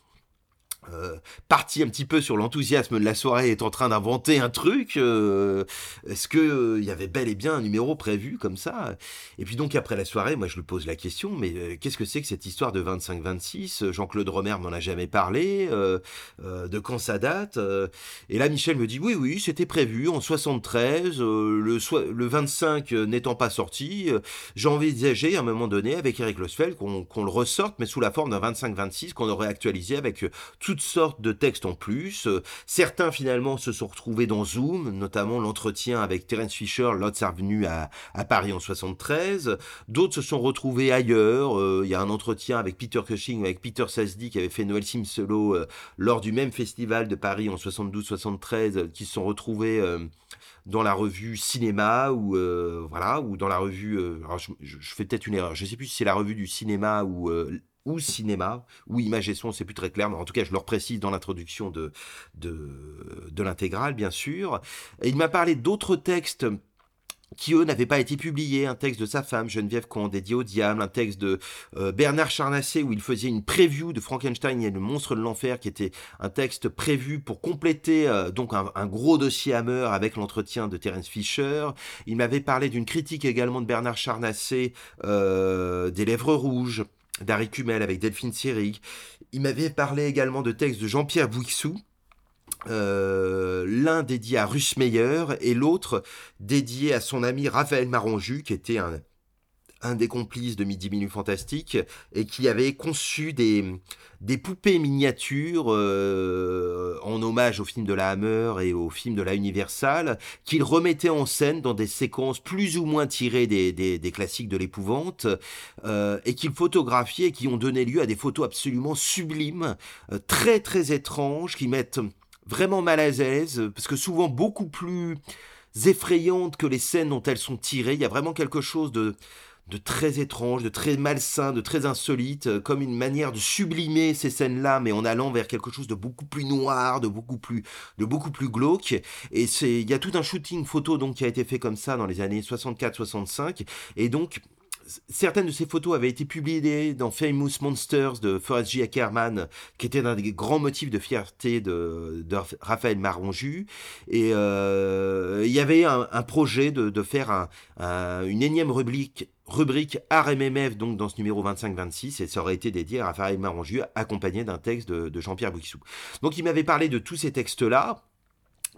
euh, parti un petit peu sur l'enthousiasme de la soirée, est en train d'inventer un truc. euh, Est-ce que euh, il y avait bel et bien un numéro prévu comme ça? Et puis donc après la soirée, moi je lui pose la question, mais euh, qu'est-ce que c'est que cette histoire de 25-26 Jean-Claude Romer m'en a jamais parlé. euh, euh, de quand ça date euh, Et là Michel me dit oui, oui, c'était prévu en 73. euh, le, soi- le 25 n'étant pas sorti, euh, j'ai envisagé à un moment donné avec Eric Losfeld qu'on le ressorte, mais sous la forme d'un 25-26 qu'on aurait actualisé avec euh, toutes sortes de textes en plus. Euh, certains finalement se sont retrouvés dans Zoom, notamment l'entretien avec Terence Fisher, l'autre revenu à, Paris en 73. D'autres se sont retrouvés ailleurs. Euh, Il y a un entretien avec Peter Cushing, avec Peter Sasdy qui avait fait Noël Sim solo euh, lors du même festival de Paris en 72-73, euh, qui se sont retrouvés dans la revue cinéma ou voilà ou dans la revue. alors je, fais peut-être une erreur. Je sais plus si c'est la revue du cinéma ou ou cinéma, ou image et son, c'est plus très clair, mais en tout cas, je le reprécise dans l'introduction de, de, l'intégrale, bien sûr. Il m'a parlé d'autres textes qui, eux, n'avaient pas été publiés. Un texte de sa femme, Geneviève Con, dédié au diable, un texte de euh, Bernard Charnacé, où il faisait une preview de Frankenstein et le monstre de l'enfer, qui était un texte prévu pour compléter euh, donc un, gros dossier Hammer avec l'entretien de Terence Fisher. Il m'avait parlé d'une critique également de Bernard Charnacé euh, des Lèvres Rouges, d'Harry avec Delphine Seyrig. Il m'avait parlé également de textes de Jean-Pierre Bouixou, euh, l'un dédié à Russ Meyer et l'autre dédié à son ami Raphaël Maronju, qui était un, un des complices de Midi Minute Fantastique et qui avait conçu des, des poupées miniatures euh, en hommage au film de la Hammer et au film de la Universal, qu'il remettait en scène dans des séquences plus ou moins tirées des, des, des classiques de l'épouvante, euh, et qu'il photographiait et qui ont donné lieu à des photos absolument sublimes, euh, très très étranges, qui mettent vraiment mal à l'aise, parce que souvent beaucoup plus effrayantes que les scènes dont elles sont tirées. Il y a vraiment quelque chose de, de très étrange, de très malsain, de très insolite, euh, comme une manière de sublimer ces scènes-là, mais en allant vers quelque chose de beaucoup plus noir, de beaucoup plus, de beaucoup plus glauque. Et c'est, il y a tout un shooting photo donc qui a été fait comme ça dans les années 64-65, et donc certaines de ces photos avaient été publiées dans Famous Monsters de Forrest J. Ackerman, qui était un des grands motifs de fierté de, Raphaël Maronju. Et euh, il y avait un, projet de, faire un- un- une énième rubrique rubrique RMMF donc dans ce numéro 25-26 et ça aurait été dédié à Raphaël Maronju accompagné d'un texte de, Jean-Pierre Bouixou. Donc il m'avait parlé de tous ces textes-là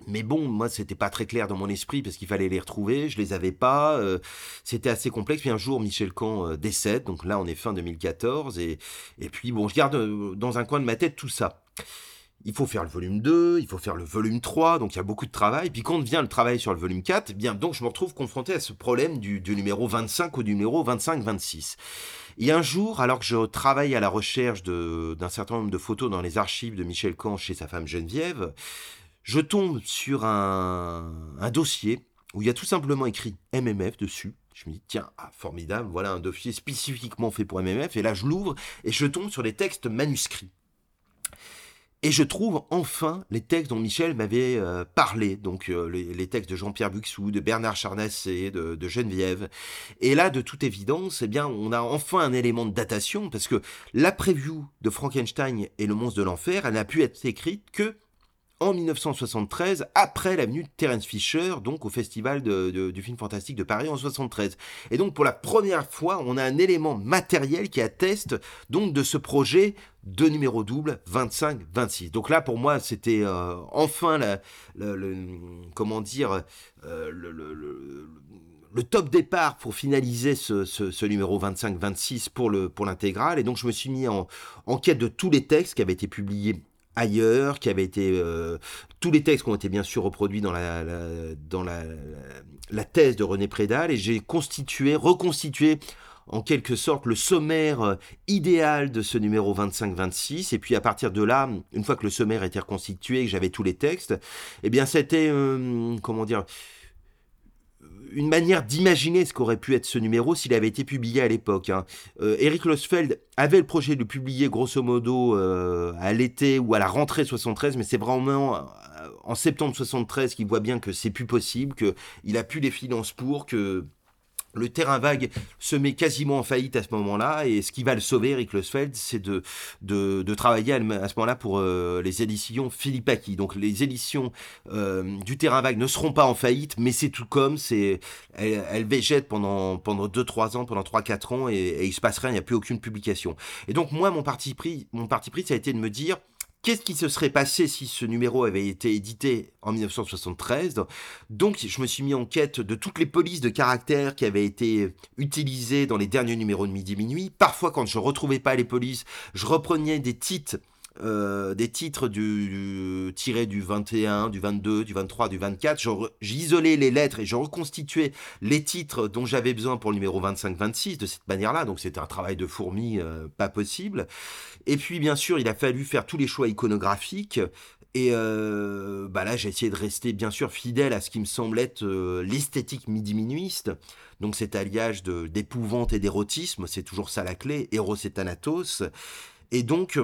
mais bon, moi, c'était pas très clair dans mon esprit parce qu'il fallait les retrouver. Je les avais pas. euh, c'était assez complexe. Puis un jour, Michel Camp euh, décède. Donc là, on est fin 2014. Et, et puis, bon, je garde euh, dans un coin de ma tête tout ça. Il faut faire le volume 2, il faut faire le volume 3, donc il y a beaucoup de travail. Puis quand vient le travail sur le volume 4, eh bien donc je me retrouve confronté à ce problème du, du numéro 25 ou du numéro 25-26. Et un jour, alors que je travaille à la recherche d'un certain nombre de photos dans les archives de Michel Camp chez sa femme Geneviève, je tombe sur un, un dossier où il y a tout simplement écrit MMF dessus. Je me dis, tiens, ah, formidable, voilà un dossier spécifiquement fait pour MMF. Et là, je l'ouvre et je tombe sur les textes manuscrits. Et je trouve enfin les textes dont Michel m'avait euh, parlé, donc euh, les, textes de Jean-Pierre Buxou, de Bernard Charnacé, de, de Geneviève. Et là, de toute évidence, eh bien, on a enfin un élément de datation, parce que la preview de Frankenstein et le monstre de l'enfer, elle n'a pu être écrite que en 1973, après la venue de Terence Fisher, donc au Festival du film fantastique de Paris en 73. Et donc pour la première fois, on a un élément matériel qui atteste donc de ce projet de numéro double 25-26. Donc là, pour moi, c'était euh, enfin la, le, comment dire, euh, le, top départ pour finaliser ce, numéro 25-26 pour le pour l'intégrale. Et donc je me suis mis en quête de tous les textes qui avaient été publiés ailleurs, qui avaient été euh, tous les textes qui ont été bien sûr reproduits dans la, la- dans la, thèse de René Prédal et j'ai constitué, reconstitué en quelque sorte le sommaire euh, idéal de ce numéro 25-26 et puis à partir de là, une fois que le sommaire était reconstitué que j'avais tous les textes, eh bien c'était euh, comment dire une manière d'imaginer ce qu'aurait pu être ce numéro s'il avait été publié à l'époque. hein. Euh, Eric Losfeld avait le projet de le publier grosso modo euh, à l'été ou à la rentrée 73, mais c'est vraiment euh, en septembre 73 qu'il voit bien que c'est plus possible, qu'il a plus les finances pour, que le terrain vague se met quasiment en faillite à ce moment-là, et ce qui va le sauver, Eric Losfeld, c'est de, de, travailler à, ce moment-là pour euh, les éditions Philippe Aki. Donc les éditions euh, du terrain vague ne seront pas en faillite, mais c'est tout comme, c'est, elles, elles végètent pendant, pendant 2-3 ans, pendant 3-4 ans, et, et il se passe rien, il n'y a plus aucune publication. Et donc moi, mon parti pris, mon parti pris, ça a été de me dire, Qu'est-ce qui se serait passé si ce numéro avait été édité en 1973 Donc, je me suis mis en quête de toutes les polices de caractère qui avaient été utilisées dans les derniers numéros de Midi Minuit. Parfois, quand je retrouvais pas les polices, je reprenais des titres. Euh, des titres du, du- tirés du 21, du 22, du 23, du 24. Je re- J'isolais les lettres et je reconstituais les titres dont j'avais besoin pour le numéro 25-26 de cette manière-là. Donc c'était un travail de fourmi euh, pas possible. Et puis, bien sûr, il a fallu faire tous les choix iconographiques. Et euh, bah là, j'ai essayé de rester, bien sûr, fidèle à ce qui me semble être l'esthétique midi-minuiste. Donc, cet alliage d'épouvante et d'érotisme, c'est toujours ça la clé, Eros et Thanatos. Et donc,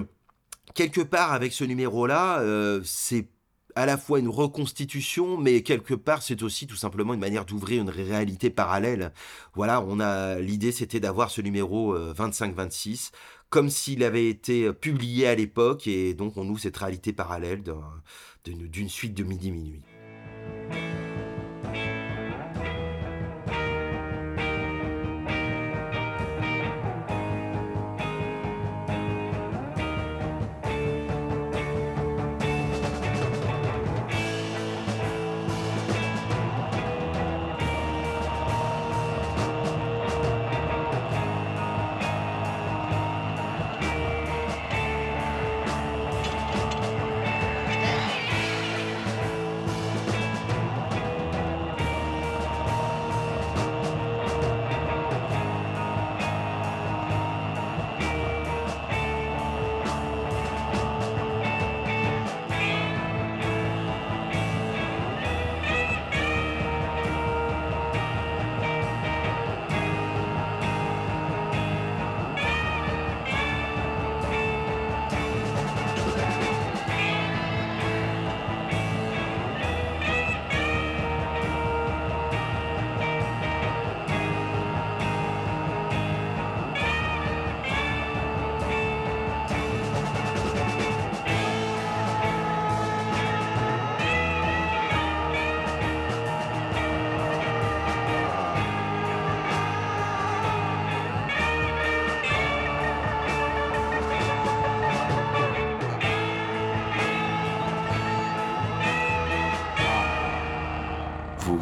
quelque part, avec ce numéro-là, euh, c'est à la fois une reconstitution, mais quelque part, c'est aussi tout simplement une manière d'ouvrir une réalité parallèle. Voilà, on a l'idée, c'était d'avoir ce numéro euh, 25-26 comme s'il avait été publié à l'époque, et donc on ouvre cette réalité parallèle d'un- d'une d'une suite de midi minuit.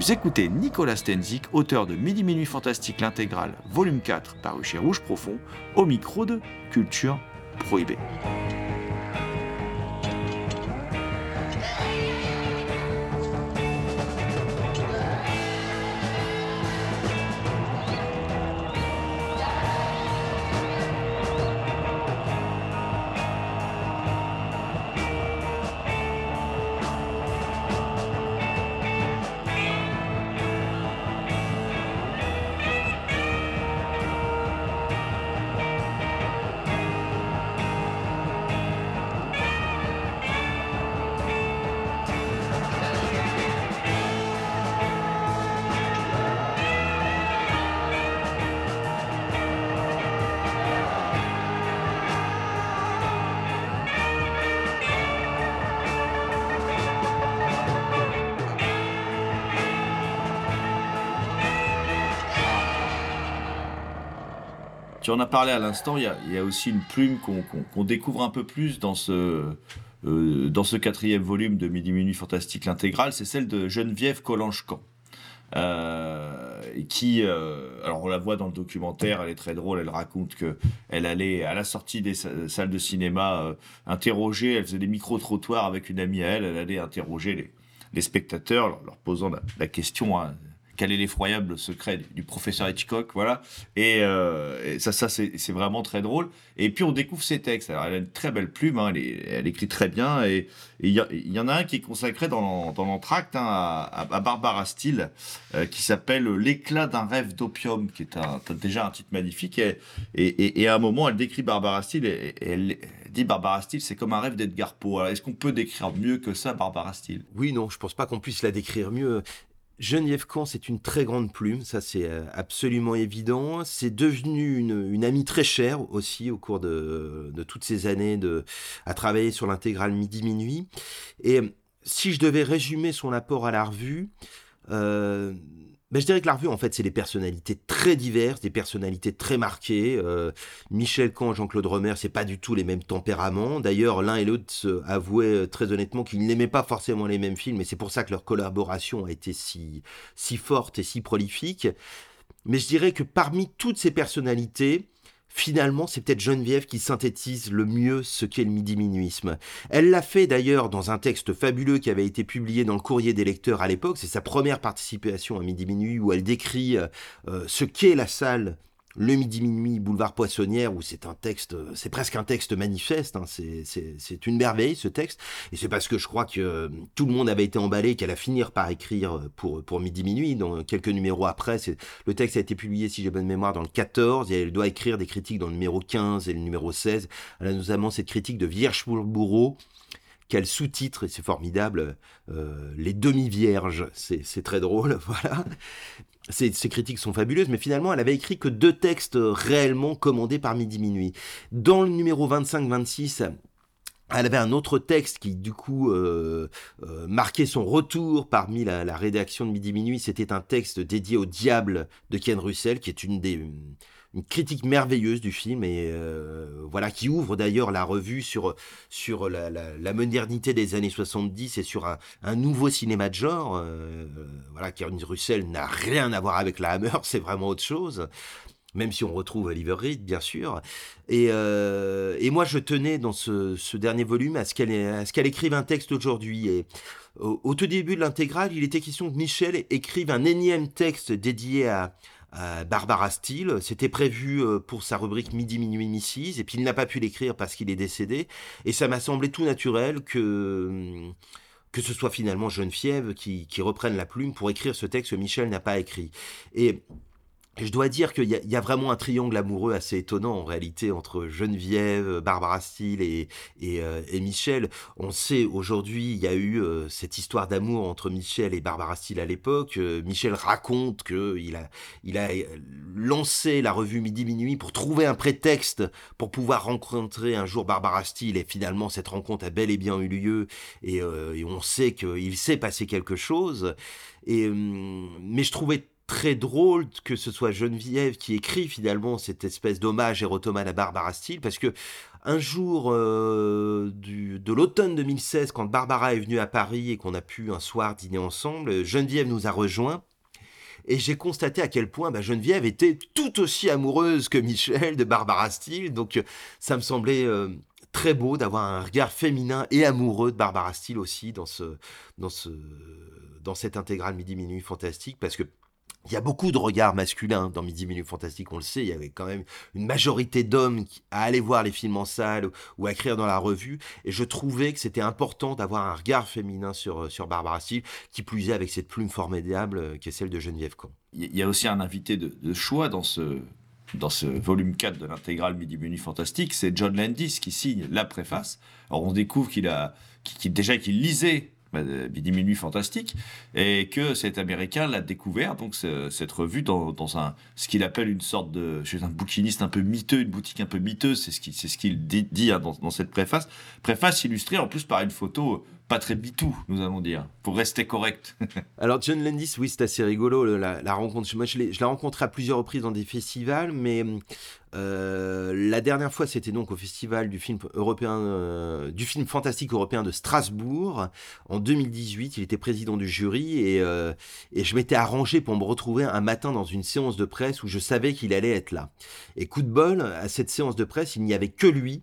Vous écoutez Nicolas Stenzik, auteur de Midi Minuit Fantastique l'intégrale, volume 4, paru chez Rouge Profond, au micro de Culture Prohibée. En as parlé à l'instant, il y a, aussi une plume qu'on découvre un peu plus dans ce, euh, dans ce quatrième volume de Midi Minuit Fantastique l'intégrale, c'est celle de Geneviève Collange-Camp. euh, qui, euh, alors on la voit dans le documentaire, elle est très drôle, elle raconte que elle allait à la sortie des sa- salles de cinéma interroger, elle faisait des micro-trottoirs avec une amie à elle, elle allait interroger les, spectateurs, leur, leur posant la, la question, hein, quel est l'effroyable secret du, professeur Hitchcock, voilà. Et, euh, ça, ça c'est vraiment très drôle. Et puis on découvre ses textes. Alors elle a une très belle plume, hein, elle, écrit très bien. Et il y, en a un qui est consacré dans l'en- dans l'entracte hein, à, Barbara Steele, euh, qui s'appelle L'éclat d'un rêve d'opium, qui est un, déjà un titre magnifique. Et, et, à un moment, elle décrit Barbara Steele et, elle dit Barbara Steele, c'est comme un rêve d'Edgar Poe. Alors, Est-ce qu'on peut décrire mieux que ça Barbara Steele? Oui, non, je pense pas qu'on puisse la décrire mieux. Geneviève Caen, c'est une très grande plume, ça c'est euh, absolument évident. C'est devenu une, amie très chère aussi au cours de, de toutes ces années de, à travailler sur l'intégrale midi-minuit. Et euh, si je devais résumer son apport à la revue, euh, ben, je dirais que la revue, en fait, c'est des personnalités très diverses, des personnalités très marquées. Euh, Michel Caen, Jean-Claude Romer, c'est pas du tout les mêmes tempéraments. D'ailleurs, l'un et l'autre avouaient euh, très honnêtement qu'ils n'aimaient pas forcément les mêmes films, et c'est pour ça que leur collaboration a été si, si forte et si prolifique. Mais je dirais que parmi toutes ces personnalités, finalement, c'est peut-être Geneviève qui synthétise le mieux ce qu'est le midi-minuisme. Elle l'a fait d'ailleurs dans un texte fabuleux qui avait été publié dans le courrier des lecteurs à l'époque. C'est sa première participation à Midi Minuit où elle décrit euh, euh, ce qu'est la salle. Le midi minuit, boulevard Poissonnière, où c'est un texte, c'est presque un texte manifeste. hein, c'est- une merveille ce texte, et c'est parce que je crois que euh, tout le monde avait été emballé qu'elle a fini par écrire pour pour midi minuit. Dans quelques numéros après, le texte a été publié, si j'ai bonne mémoire, dans le 14, et elle doit écrire des critiques dans le numéro 15 et le numéro 16. Elle a notamment cette critique de Vierge-Bourreau, qu'elle sous-titre, et c'est formidable, euh, Les demi-vierges. C'est très drôle, voilà. Ces, ces critiques sont fabuleuses, mais finalement, elle avait écrit que deux textes réellement commandés par Midi Minuit. Dans le numéro 25-26, elle avait un autre texte qui, du coup, euh, euh, marquait son retour parmi la, la rédaction de Midi Minuit. C'était un texte dédié au diable de Ken Russell, qui est une des une critique merveilleuse du film et euh, voilà qui ouvre d'ailleurs la revue sur sur la, modernité des années 70 et sur un, nouveau cinéma de genre. euh, voilà, Russell n'a rien à voir avec la Hammer, c'est vraiment autre chose même si on retrouve Oliver Reed, bien sûr. Et, euh, et moi, je tenais dans ce, dernier volume à ce qu'elle écrive un texte aujourd'hui. Au, au tout début de l'intégrale, il était question que Michel écrive un énième texte dédié à, Barbara Steele. C'était prévu euh, pour sa rubrique Midi, Minuit, Mrs. Et puis il n'a pas pu l'écrire parce qu'il est décédé. Et ça m'a semblé tout naturel que que ce soit finalement Geneviève qui, qui reprenne la plume pour écrire ce texte que Michel n'a pas écrit. Et je dois dire qu'il y, a- vraiment un triangle amoureux assez étonnant en réalité entre Geneviève, Barbara Steele euh, et Michel. On sait aujourd'hui, il y a eu euh, cette histoire d'amour entre Michel et Barbara Steele à l'époque. Euh, Michel raconte qu'il a, euh, lancé la revue Midi Minuit pour trouver un prétexte pour pouvoir rencontrer un jour Barbara Steele. Et finalement, cette rencontre a bel et bien eu lieu. Et, euh, on sait qu'il s'est passé quelque chose. Hum, mais je trouvais très drôle que ce soit Geneviève qui écrit finalement cette espèce d'hommage érotomane à Barbara Steele parce que un jour euh, du, de l'automne 2016 quand Barbara est venue à Paris et qu'on a pu un soir dîner ensemble Geneviève nous a rejoints. Et j'ai constaté à quel point bah, Geneviève était tout aussi amoureuse que Michel de Barbara Steele. Donc ça me semblait euh, très beau d'avoir un regard féminin et amoureux de Barbara Steele aussi dans ce dans ce dans cette intégrale midi minuit fantastique parce que il y a beaucoup de regards masculins dans Midi Minuit Fantastique, on le sait. Il y avait quand même une majorité d'hommes à aller voir les films en salle ou, à écrire dans la revue. Et je trouvais que c'était important d'avoir un regard féminin sur, euh, sur Barbara Steele, qui plus est avec cette plume formidable euh, qui est celle de Geneviève Caen. Il y a aussi un invité de, choix dans ce, dans ce volume 4 de l'intégrale Midi Minuit Fantastique, c'est John Landis qui signe la préface. Alors on découvre qu'il a, déjà qu'il lisait Minuit Fantastique et que cet Américain l'a découvert, donc ce- cette revue, dans, un, ce qu'il appelle une sorte de, chez un bouquiniste un peu miteux, une boutique un peu miteuse, c'est ce qu'il ce dit, hein, dans cette préface. Préface illustrée en plus par une photo pas très bitou, nous allons dire, pour rester correct. Alors John Landis, oui, c'est assez rigolo la, la rencontre. Moi, je l'ai rencontré à plusieurs reprises dans des festivals, mais euh, la dernière fois, c'était donc au festival du film européen, euh, du film fantastique européen de Strasbourg en 2018. Il était président du jury et, euh, et je m'étais arrangé pour me retrouver un matin dans une séance de presse où je savais qu'il allait être là. Et coup de bol, à cette séance de presse, il n'y avait que lui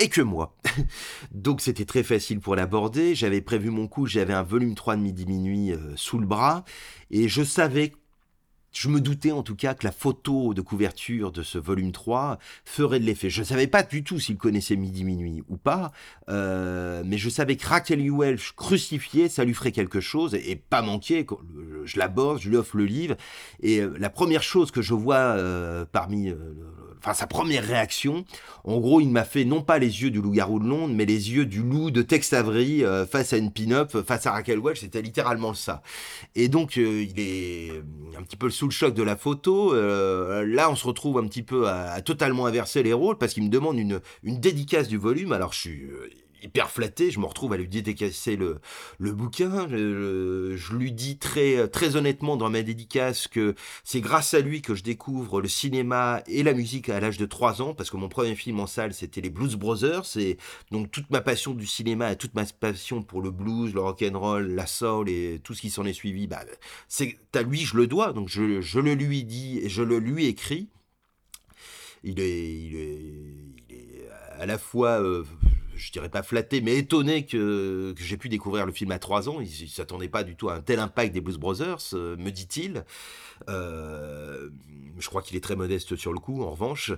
et que moi. Donc c'était très facile pour l'aborder. J'avais prévu mon coup, j'avais un volume 3 de midi minuit euh, sous le bras et je savais je me doutais en tout cas que la photo de couverture de ce volume 3 ferait de l'effet. Je ne savais pas du tout s'il connaissait Midi Minuit ou pas, euh, mais je savais que Raquel Welch crucifié, ça lui ferait quelque chose, et, pas manquer. Je l'aborde, je lui offre le livre, et euh, la première chose que je vois parmi... Enfin, sa première réaction, en gros, il m'a fait non pas les yeux du loup-garou de Londres, mais les yeux du loup de Tex Avery euh, face à une pin-up, face à Raquel Welch, c'était littéralement ça. Et donc, euh, il est un petit peu sous le choc de la photo. Euh, là, on se retrouve un petit peu à, à totalement inverser les rôles parce qu'il me demande une, une dédicace du volume. Alors, je suis euh, hyper flatté. Je me retrouve à lui dédicacer le, le bouquin. Je, lui dis très, très honnêtement dans ma dédicace que c'est grâce à lui que je découvre le cinéma et la musique à l'âge de 3 ans parce que mon premier film en salle, c'était les Blues Brothers. Et donc, toute ma passion du cinéma et toute ma passion pour le blues, le rock'n'roll, la soul et tout ce qui s'en est suivi, bah, c'est à lui je le dois, donc je, je le lui dis et je le lui écris. Il est, il est, il est à la fois, euh, je dirais pas flatté, mais étonné que, j'ai pu découvrir le film à 3 ans. Il, il s'attendait pas du tout à un tel impact des Blues Brothers, euh, me dit-il. Euh, je crois qu'il est très modeste sur le coup, en revanche.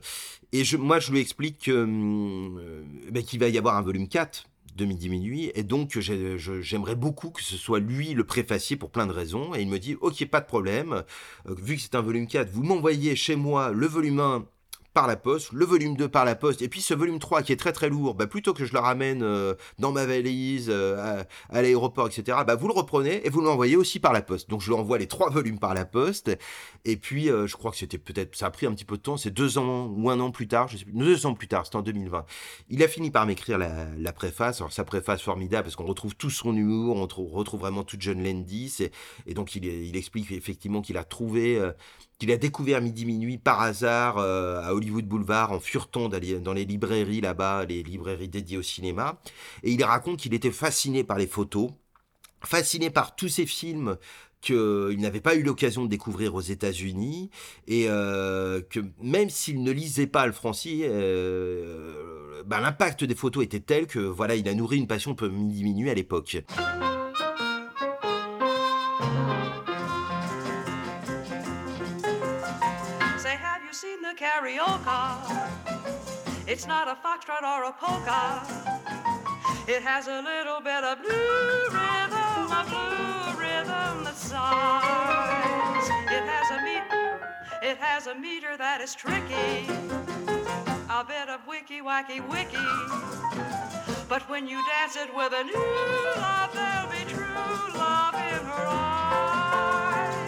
Et je, moi, je lui explique que, euh, ben, qu'il va y avoir un volume 4 de midi minuit et donc j'aimerais beaucoup que ce soit lui le préfacier pour plein de raisons et il me dit ok pas de problème vu que c'est un volume 4 vous m'envoyez chez moi le volume 1 par la poste, le volume 2 par la poste, et puis ce volume 3 qui est très très lourd, bah, plutôt que je le ramène euh, dans ma valise, euh, à, l'aéroport, etc., bah, vous le reprenez et vous l'envoyez aussi par la poste. Donc je lui envoie les trois volumes par la poste, et puis euh, je crois que c'était peut-être, ça a pris un petit peu de temps, c'est deux ans ou un an plus tard, je sais plus, deux ans plus tard, c'était en 2020. Il a fini par m'écrire la, préface, alors sa préface formidable, parce qu'on retrouve tout son humour, on retrouve, vraiment toute John Landis, et, donc il, il explique effectivement qu'il a trouvé... qu'il a découvert Midi Minuit par hasard à Hollywood Boulevard en d'aller dans les librairies là-bas, les librairies dédiées au cinéma. Et il raconte qu'il était fasciné par les photos, fasciné par tous ces films qu'il n'avait pas eu l'occasion de découvrir aux États-Unis et euh, que même s'il ne lisait pas le français, euh, ben, l'impact des photos était tel que voilà, il a nourri une passion pour Midi Minuit à l'époque. Karaoke? It's not a foxtrot or a polka. It has a little bit of blue rhythm, a blue rhythm that sighs. It has a meter, it has a meter that is tricky. A bit of wicky wacky wicky. But when you dance it with a new love, there'll be true love in her eyes.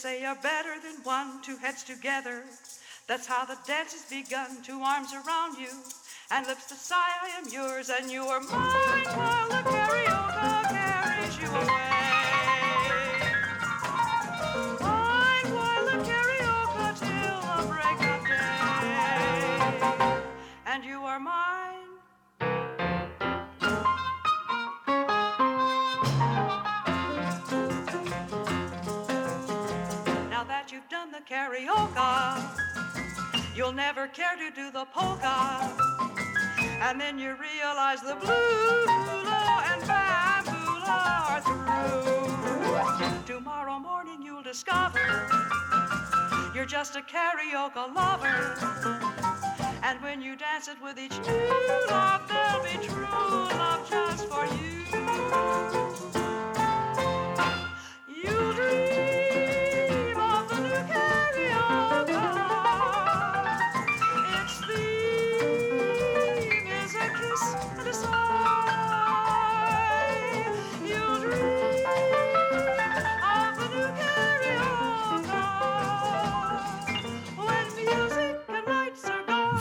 Say are better than one. Two heads together, that's how the dance has begun. Two arms around you, and lips to sigh, I am yours, and you are mine while you'll never care to do the polka. And then you realize the blue and bamboo are through. Tomorrow morning you'll discover you're just a karaoke lover. And when you dance it with each new love, there'll be true love just for you.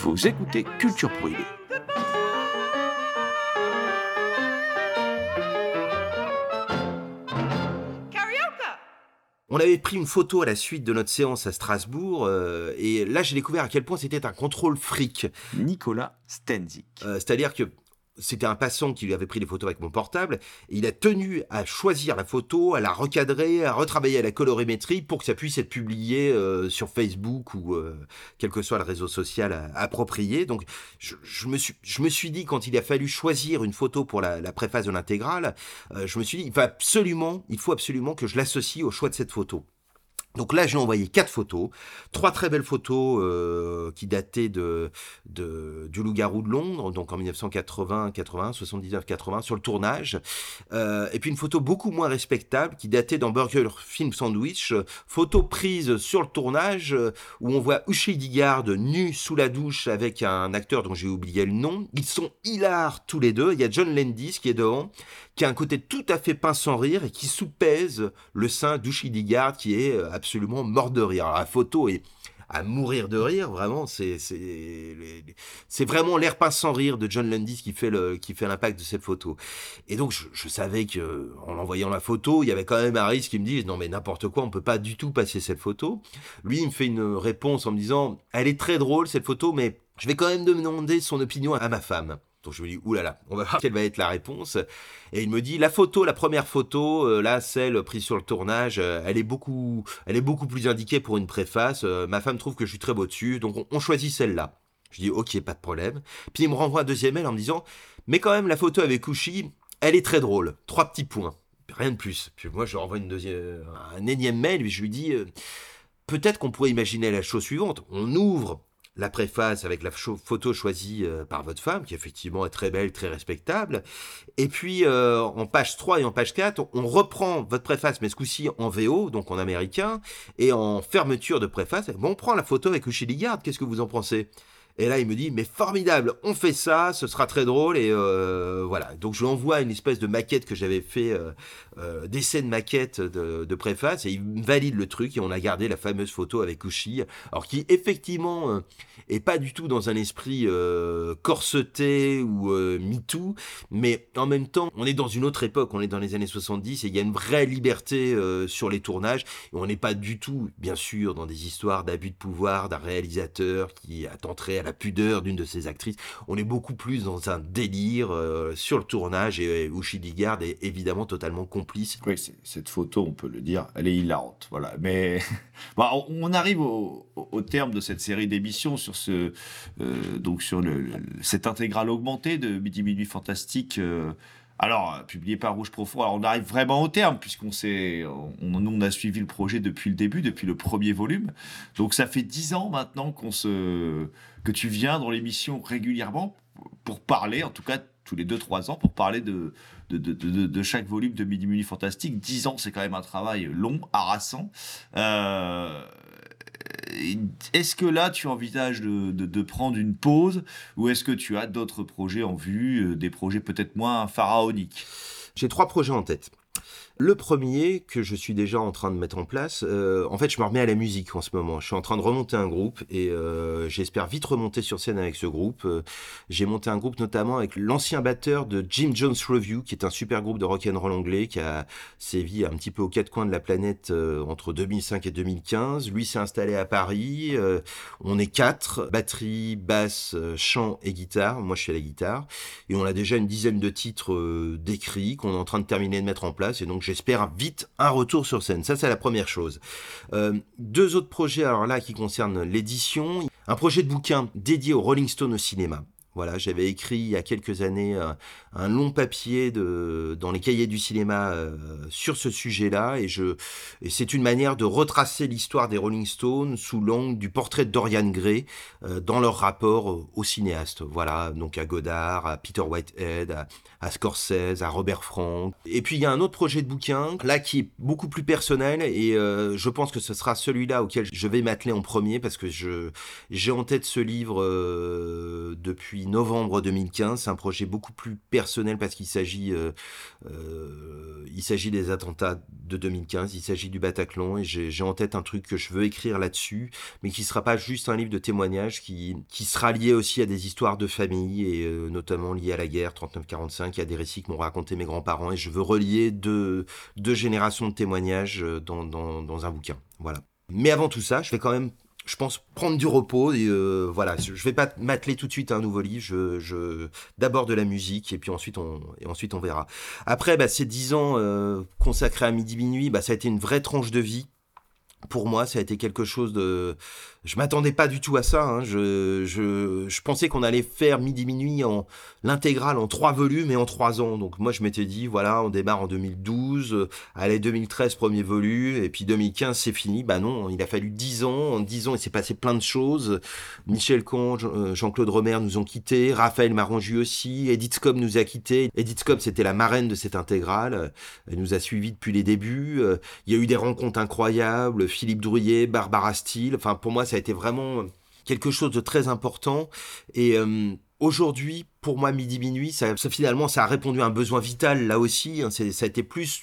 Vous écoutez Culture Prohibée. On avait pris une photo à la suite de notre séance à Strasbourg, euh, et là j'ai découvert à quel point c'était un contrôle fric. Nicolas Stenzik. Euh, C'est-à-dire que c'était un passant qui lui avait pris des photos avec mon portable, il a tenu à choisir la photo, à la recadrer, à retravailler à la colorimétrie pour que ça puisse être publié euh, sur Facebook ou euh, quel que soit le réseau social euh, approprié. Donc je, me suis, je me suis dit, quand il a fallu choisir une photo pour la, préface de l'intégrale, je me suis dit, il absolument, il faut absolument que je l'associe au choix de cette photo. Donc là, j'ai envoyé quatre photos, trois très belles photos euh, qui dataient de, de du Loup-garou de Londres, donc en 1980, 80, 79, 80, sur le tournage, Euh, et puis une photo beaucoup moins respectable qui datait d'un Burger Film Sandwich, euh, photo prise sur le tournage où on voit Ushi Digard nu sous la douche avec un acteur dont j'ai oublié le nom. Ils sont hilars tous les deux. Il y a John Landis qui est devant, qui a un côté tout à fait pince sans rire et qui soupèse le sein d'Ushi Digard qui est euh, absolument mort de rire. Alors, la photo est à mourir de rire, vraiment, c'est vraiment l'air pince sans rire de John Landis qui fait l'impact de cette photo. Et donc je, savais que en envoyant la photo, il y avait quand même risque qui me dit non mais n'importe quoi, on peut pas du tout passer cette photo. Lui, il me fait une réponse en me disant elle est très drôle cette photo, mais je vais quand même demander son opinion à ma femme. Donc je me dis, oulala, on va voir quelle va être la réponse. Et il me dit, la photo, la première photo, euh, là, celle prise sur le tournage, euh, elle est beaucoup, elle est beaucoup plus indiquée pour une préface. Euh, ma femme trouve que je suis très beau dessus, donc on, choisit celle-là. Je dis, ok, pas de problème. Puis il me renvoie un deuxième mail en me disant, mais quand même, la photo avec Kushi, elle est très drôle. Trois petits points. Rien de plus. Puis moi, je renvoie une deuxième, un énième mail, et je lui dis, peut-être qu'on pourrait imaginer la chose suivante. On ouvre la préface avec la photo choisie euh, par votre femme, qui effectivement est très belle, très respectable. Et puis, euh, en page 3 et en page 4, on reprend votre préface, mais ce coup-ci en VO, donc en américain, et en fermeture de préface, bon, on prend la photo avec Uchi Ligard, qu'est-ce que vous en pensez? Et là, il me dit, mais formidable, on fait ça, ce sera très drôle. Et euh, voilà. Donc, je lui envoie une espèce de maquette que j'avais fait, euh, euh, d'essai de maquette de, préface, et il valide le truc. Et on a gardé la fameuse photo avec Uchi, alors qui effectivement euh, est pas du tout dans un esprit euh, corseté ou MeToo, mais en même temps, on est dans une autre époque, on est dans les années 70, et il y a une vraie liberté sur les tournages. Et on n'est pas du tout, bien sûr, dans des histoires d'abus de pouvoir d'un réalisateur qui attenterait à la pudeur d'une de ses actrices. On est beaucoup plus dans un délire euh, sur le tournage et euh, Uchi Digard est évidemment totalement complice. Oui, cette photo, on peut le dire, elle est hilarante. Voilà. Mais bon, on on arrive au, terme de cette série d'émissions sur ce, euh, donc sur le, cette intégrale augmentée de Midi Minuit Fantastique. euh, alors, euh, publié par Rouge Profond. Alors, on arrive vraiment au terme, puisqu'on s'est, on, on a suivi le projet depuis le début, depuis le premier volume. Donc, ça fait dix ans maintenant qu'on se, que tu viens dans l'émission régulièrement pour parler, en tout cas tous les deux, trois ans, pour parler de, chaque volume de Midi Minuit Fantastique. 10 ans, c'est quand même un travail long, harassant. Euh, est-ce que là, tu envisages de prendre une pause ou est-ce que tu as d'autres projets en vue, euh, des projets peut-être moins pharaoniques? J'ai trois projets en tête. Le premier que je suis déjà en train de mettre en place, euh, en fait, je me remets à la musique en ce moment. Je suis en train de remonter un groupe et euh, j'espère vite remonter sur scène avec ce groupe. Euh, J'ai monté un groupe notamment avec l'ancien batteur de Jim Jones Review, qui est un super groupe de rock and roll anglais qui a sévi un petit peu aux quatre coins de la planète euh, entre 2005 et 2015. Lui s'est installé à Paris. Euh, on est quatre batterie, basse, chant et guitare. Moi, je suis à la guitare et on a déjà une dizaine de titres d'écrits qu'on est en train de terminer de mettre en place et donc j'espère vite un retour sur scène. Ça, c'est la première chose. Euh, deux autres projets, alors là, qui concernent l'édition. Un projet de bouquin dédié au Rolling Stone au cinéma. Voilà, j'avais écrit il y a quelques années un, un long papier dans les cahiers du cinéma euh, sur ce sujet-là, et, c'est une manière de retracer l'histoire des Rolling Stones sous l'angle du portrait de Dorian Gray euh, dans leur rapport au cinéaste. Voilà, donc à Godard, à Peter Whitehead, à, Scorsese, à Robert Frank. Et puis il y a un autre projet de bouquin, là qui est beaucoup plus personnel, et euh, je pense que ce sera celui-là auquel je vais m'atteler en premier, parce que j'ai en tête ce livre euh, novembre 2015. C'est un projet beaucoup plus personnel parce qu'il s'agit, euh, euh, il s'agit des attentats de 2015, il s'agit du Bataclan et j'ai, en tête un truc que je veux écrire là-dessus, mais qui sera pas juste un livre de témoignages, qui, sera lié aussi à des histoires de famille et euh, notamment lié à la guerre 39-45. Il y a des récits que m'ont raconté mes grands-parents et je veux relier deux, générations de témoignages dans un bouquin. Voilà. Mais avant tout ça, je vais quand même je pense prendre du repos et euh, voilà je vais pas m'atteler tout de suite à un nouveau livre je, je d'abord de la musique et puis ensuite on et ensuite on verra après bah, ces dix ans euh, consacrés à midi minuit bah, ça a été une vraie tranche de vie pour moi, ça a été quelque chose de. Je m'attendais pas du tout à ça. hein. Je, je, pensais qu'on allait faire midi minuit en l'intégrale en trois volumes et en trois ans. Donc moi, je m'étais dit, voilà, on démarre en 2012, euh, allez 2013 premier volume et puis 2015 c'est fini. Bah non, il a fallu dix ans. En dix ans, il s'est passé plein de choses. Michel Jean- euh, Jean-Claude Romer nous ont quittés, Raphaël Marangi aussi, Edith Scott nous a quittés. Edith Scott, c'était la marraine de cette intégrale. Elle nous a suivis depuis les débuts. Euh, Il y a eu des rencontres incroyables. Philippe Drouillet, Barbara Steele. Enfin, pour moi, ça a été vraiment quelque chose de très important. Et euh, aujourd'hui, pour moi, midi minuit, ça, finalement, ça a répondu à un besoin vital là aussi. hein. Ça a été plus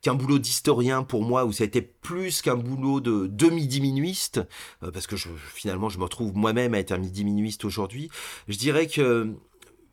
qu'un boulot d'historien pour moi, ou ça a été plus qu'un boulot de demi-diminuiste, euh, parce que finalement, je me retrouve moi-même à être un midi-minuiste aujourd'hui. Je dirais que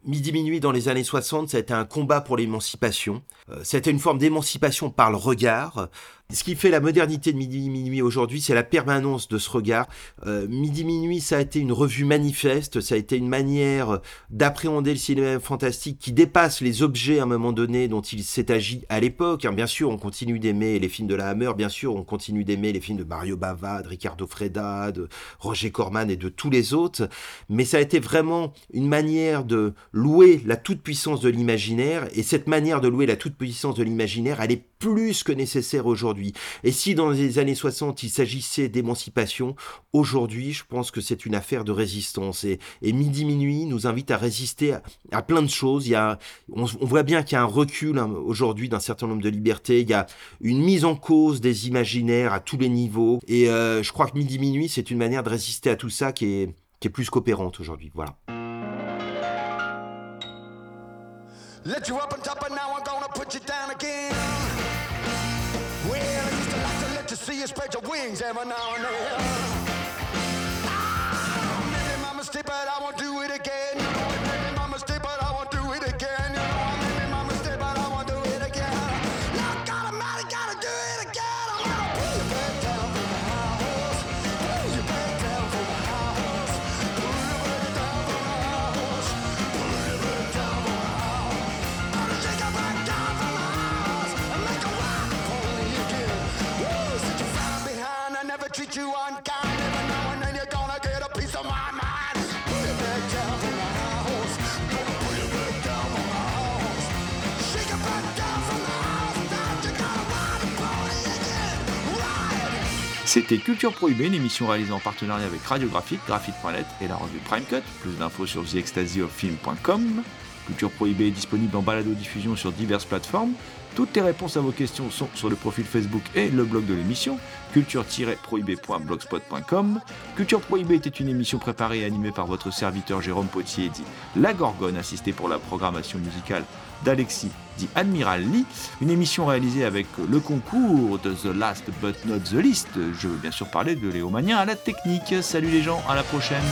Midi minuit dans les années 60, ça a été un combat pour l'émancipation. Euh, été une forme d'émancipation par le regard. Ce qui fait la modernité de Midi Minuit aujourd'hui, c'est la permanence de ce regard. Euh, Midi Minuit, ça a été une revue manifeste, ça a été une manière d'appréhender le cinéma fantastique qui dépasse les objets à un moment donné dont il s'est agi à l'époque. hein. Bien sûr, on continue d'aimer les films de la Hammer, bien sûr, on continue d'aimer les films de Mario Bava, de Ricardo Freda, de Roger Corman et de tous les autres, mais ça a été vraiment une manière de louer la toute-puissance de l'imaginaire, et cette manière de louer la toute-puissance de l'imaginaire, elle est plus que nécessaire aujourd'hui. Et si dans les années 60, il s'agissait d'émancipation, aujourd'hui, je pense que c'est une affaire de résistance. Et, Midi Minuit nous invite à résister à, plein de choses. Il y a, on, voit bien qu'il y a un recul hein, aujourd'hui d'un certain nombre de libertés. Il y a une mise en cause des imaginaires à tous les niveaux. Et euh, je crois que Midi Minuit, c'est une manière de résister à tout ça qui est, qui est plus qu'opérante aujourd'hui. Voilà. You spread your wings every now and then. Ah, maybe mistake, but I won't do it again. C'était Culture Prohibée, une émission réalisée en partenariat avec Radiographique, Graphite.net et la revue Prime Cut. Plus d'infos sur theextasyoffilm.com. Culture Prohibée est disponible en balado-diffusion sur diverses plateformes. Toutes les réponses à vos questions sont sur le profil Facebook et le blog de l'émission, culture-prohibée.blogspot.com. Culture Prohibée était une émission préparée et animée par votre serviteur Jérôme Potier, dit La Gorgone, assisté pour la programmation musicale d'Alexis, dit Admiral Lee. Une émission réalisée avec le concours de The Last But Not The Least. Je veux bien sûr parler de Léo à la technique. Salut les gens, à la prochaine.